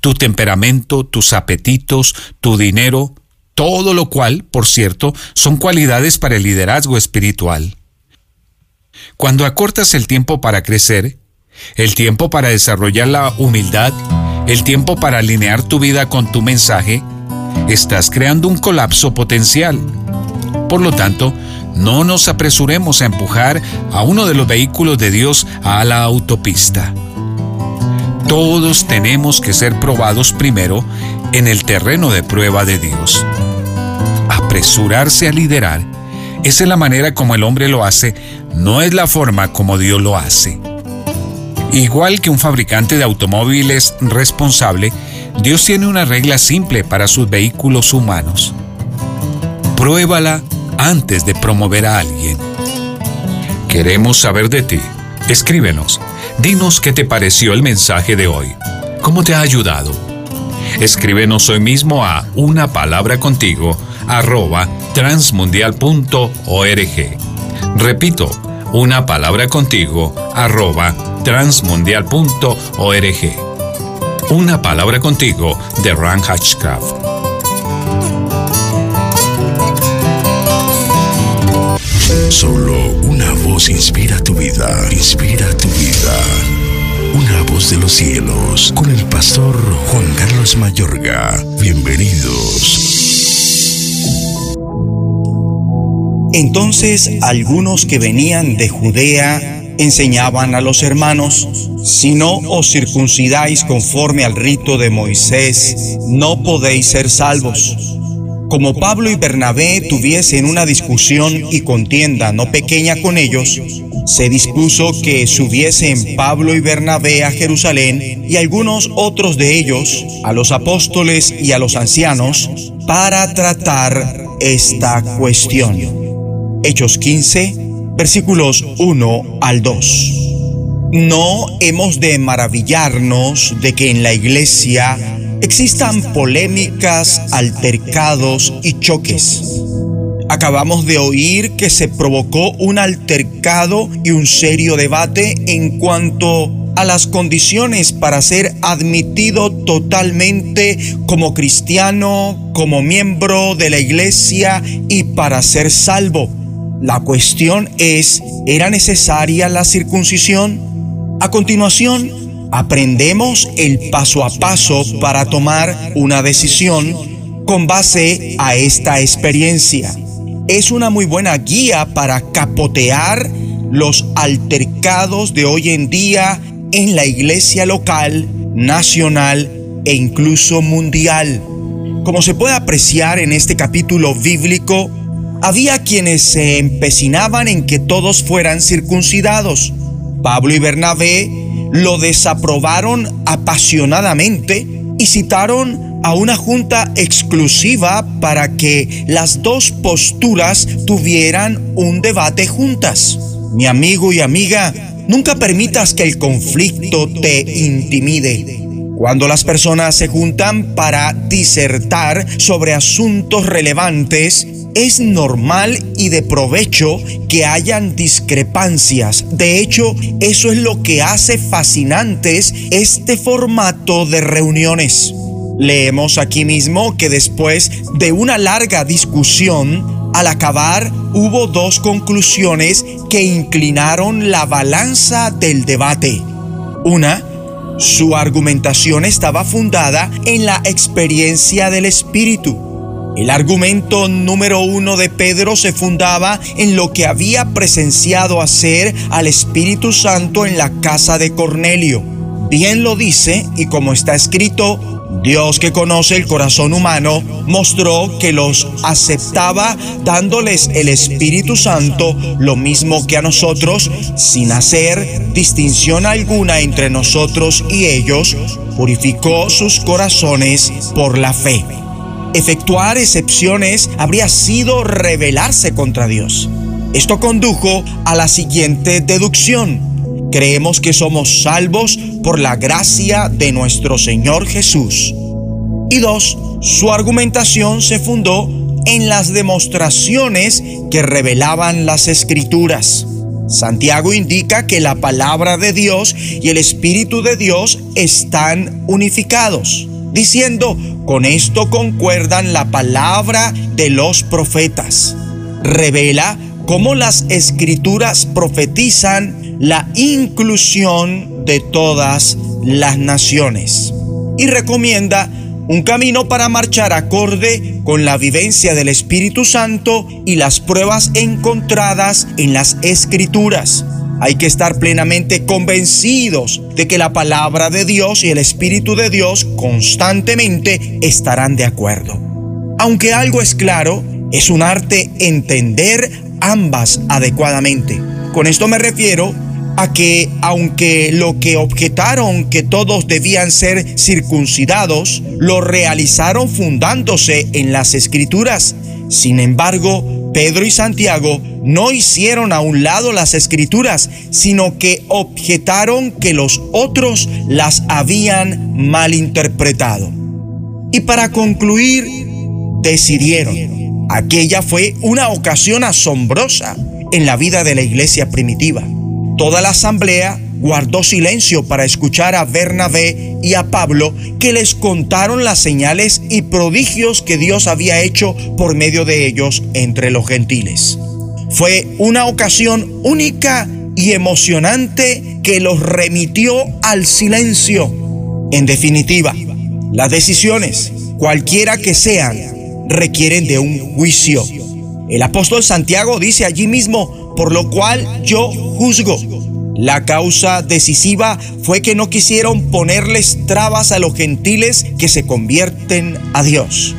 Tu temperamento, tus apetitos, tu dinero, todo lo cual, por cierto, son cualidades para el liderazgo espiritual. Cuando acortas el tiempo para crecer, el tiempo para desarrollar la humildad, el tiempo para alinear tu vida con tu mensaje, estás creando un colapso potencial. Por lo tanto, no nos apresuremos a empujar a uno de los vehículos de Dios a la autopista. Todos tenemos que ser probados primero en el terreno de prueba de Dios. Apresurarse a liderar, esa es la manera como el hombre lo hace, no es la forma como Dios lo hace. Igual que un fabricante de automóviles responsable, Dios tiene una regla simple para sus vehículos humanos. Pruébala antes de promover a alguien. Queremos saber de ti. Escríbenos. Dinos qué te pareció el mensaje de hoy. ¿Cómo te ha ayudado? Escríbenos hoy mismo a una palabra contigo arroba transmundial.org. Repito, una palabra contigo arroba transmundial.org. Una palabra contigo de Ran Hatchcraft. Solo una voz inspira tu vida, inspira tu vida. Una voz de los cielos, con el pastor Juan Carlos Mayorga. Bienvenidos. Entonces algunos que venían de Judea enseñaban a los hermanos, si no os circuncidáis conforme al rito de Moisés, no podéis ser salvos. Como Pablo y Bernabé tuviesen una discusión y contienda no pequeña con ellos, se dispuso que subiesen Pablo y Bernabé a Jerusalén y algunos otros de ellos a los apóstoles y a los ancianos para tratar esta cuestión. Hechos 15, versículos 1 al 2. No hemos de maravillarnos de que en la iglesia existan polémicas, altercados y choques. Acabamos de oír que se provocó un altercado y un serio debate en cuanto a las condiciones para ser admitido totalmente como cristiano, como miembro de la iglesia y para ser salvo. La cuestión es, ¿era necesaria la circuncisión? A continuación, aprendemos el paso a paso para tomar una decisión con base a esta experiencia. Es una muy buena guía para capotear los altercados de hoy en día en la iglesia local, nacional e incluso mundial. Como se puede apreciar en este capítulo bíblico, había quienes se empecinaban en que todos fueran circuncidados. Pablo y Bernabé lo desaprobaron apasionadamente y citaron a una junta exclusiva para que las dos posturas tuvieran un debate juntas. Mi amigo y amiga, nunca permitas que el conflicto te intimide. Cuando las personas se juntan para disertar sobre asuntos relevantes, es normal y de provecho que hayan discrepancias. De hecho, eso es lo que hace fascinantes este formato de reuniones. Leemos aquí mismo que después de una larga discusión, al acabar hubo dos conclusiones que inclinaron la balanza del debate. Una, su argumentación estaba fundada en la experiencia del Espíritu. El argumento número uno de Pedro se fundaba en lo que había presenciado hacer al Espíritu Santo en la casa de Cornelio. Bien lo dice y como está escrito, Dios que conoce el corazón humano mostró que los aceptaba dándoles el Espíritu Santo lo mismo que a nosotros, sin hacer distinción alguna entre nosotros y ellos, purificó sus corazones por la fe. Efectuar excepciones habría sido rebelarse contra Dios. Esto condujo a la siguiente deducción. Creemos que somos salvos por la gracia de nuestro Señor Jesús. Y dos, su argumentación se fundó en las demostraciones que revelaban las escrituras. Santiago indica que la palabra de Dios y el Espíritu de Dios están unificados, diciendo, con esto concuerdan la palabra de los profetas. Revela cómo las escrituras profetizan la inclusión de todas las naciones y recomienda un camino para marchar acorde con la vivencia del Espíritu Santo y las pruebas encontradas en las Escrituras. Hay que estar plenamente convencidos de que la palabra de Dios y el Espíritu de Dios constantemente estarán de acuerdo. Aunque algo es claro, es un arte entender ambas adecuadamente. Con esto me refiero a que aunque lo que objetaron que todos debían ser circuncidados, lo realizaron fundándose en las escrituras. Sin embargo, Pedro y Santiago no hicieron a un lado las escrituras, sino que objetaron que los otros las habían malinterpretado. Y para concluir, decidieron. Aquella fue una ocasión asombrosa en la vida de la iglesia primitiva. Toda la asamblea guardó silencio para escuchar a Bernabé y a Pablo que les contaron las señales y prodigios que Dios había hecho por medio de ellos entre los gentiles. Fue una ocasión única y emocionante que los remitió al silencio. En definitiva, las decisiones, cualquiera que sean, requieren de un juicio. El apóstol Santiago dice allí mismo, por lo cual yo juzgo. La causa decisiva fue que no quisieron ponerles trabas a los gentiles que se convierten a Dios.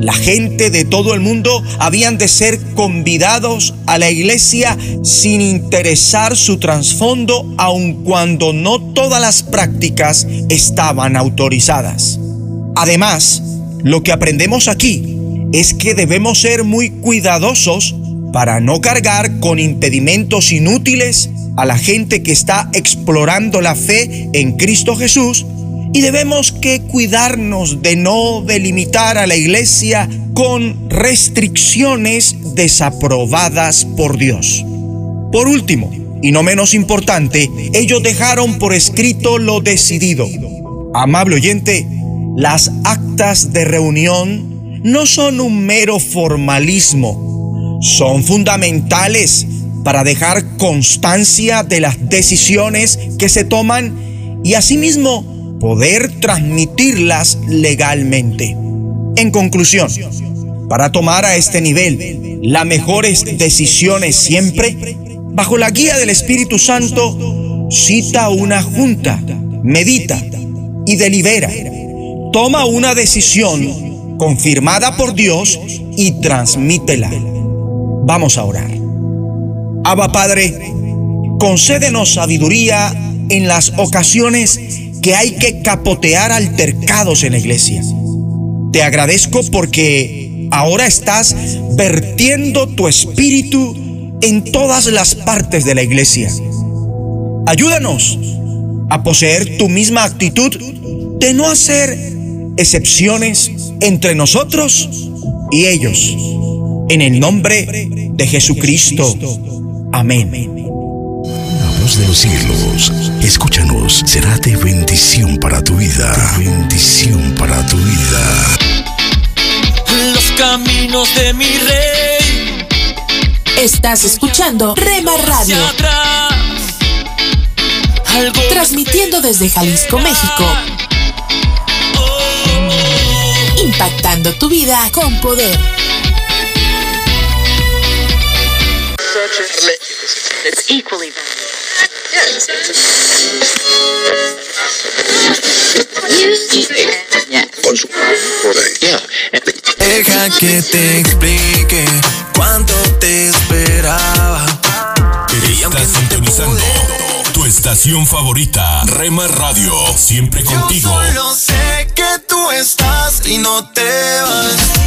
La gente de todo el mundo habían de ser convidados a la iglesia sin interesar su trasfondo, aun cuando no todas las prácticas estaban autorizadas. Además, lo que aprendemos aquí es que debemos ser muy cuidadosos para no cargar con impedimentos inútiles a la gente que está explorando la fe en Cristo Jesús y debemos que cuidarnos de no delimitar a la iglesia con restricciones desaprobadas por Dios. Por último, y no menos importante, ellos dejaron por escrito lo decidido. Amable oyente, las actas de reunión no son un mero formalismo son fundamentales para dejar constancia de las decisiones que se toman y asimismo poder transmitirlas legalmente. En conclusión, para tomar a este nivel las mejores decisiones siempre, bajo la guía del Espíritu Santo, cita una junta, medita y delibera. Toma una decisión confirmada por Dios y transmítela. Vamos a orar. Abba Padre, concédenos sabiduría en las ocasiones que hay que capotear altercados en la iglesia. Te agradezco porque ahora estás vertiendo tu espíritu en todas las partes de la iglesia. Ayúdanos a poseer tu misma actitud de no hacer excepciones entre nosotros y ellos en el nombre de Jesucristo. Amén. La voz de los cielos, escúchanos, será de bendición para tu vida. De bendición para tu vida. Los caminos de mi rey. Estás escuchando Rema Radio. Transmitiendo desde Jalisco, México. Impactando tu vida con poder. That's equally Deja que te explique cuánto te esperaba. Estás sintonizando tu estación favorita, Rema Radio, siempre contigo. Yo solo sé que tú estás y no te vas.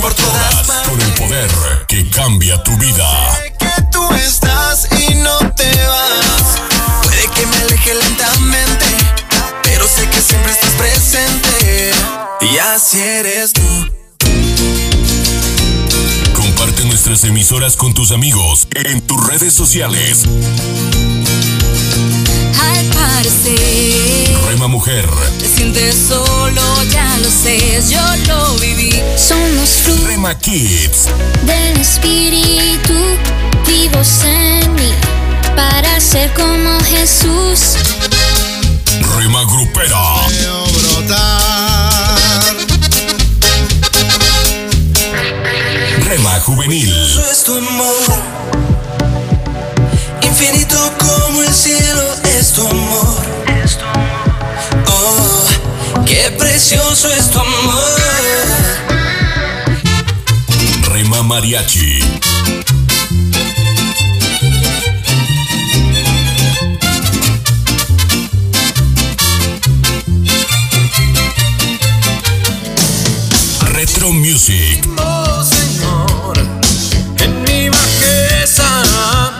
Por todas partes. Con el poder que cambia tu vida. Sé que tú estás y no te vas. Puede que me aleje lentamente, pero sé que siempre estás presente. Y así eres tú. Comparte nuestras emisoras con tus amigos en tus redes sociales. Al parecer, Rema Mujer, te sientes solo, ya lo sé, yo lo viví. Somos frutos Rema Kids, del espíritu vivos en mí para ser como Jesús. Rema Grupera, Rema Juvenil, Eso es tu amor. Infinito como el cielo es tu amor. Oh, qué precioso es tu amor. Rema Mariachi, Retro Music, Oh Señor, en mi bajeza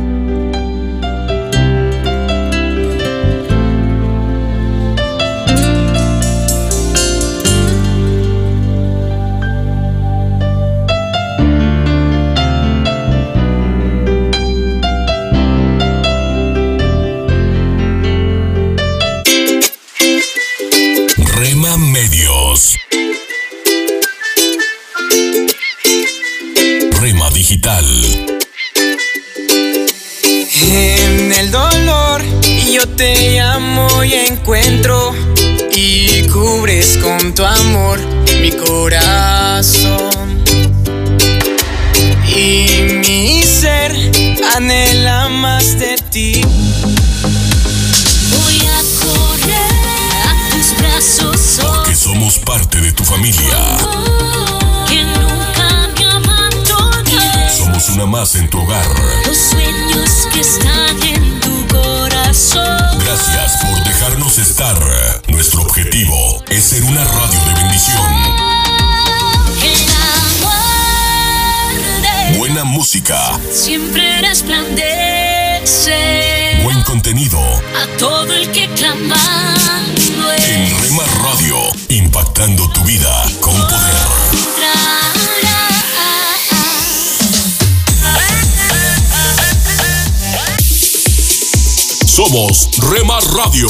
con tu amor mi corazón. Y mi ser anhela más de ti. Voy a correr a tus brazos, oh, que somos parte de tu familia. que nunca me. Somos una más en tu hogar. Los sueños que están en tu corazón. Gracias por dejarnos estar. Nuestro objetivo es ser una radio de bendición. Buena música, siempre resplandece buen contenido. a todo el que clamando En Rema Radio, impactando tu vida con poder. Somos Rema Radio.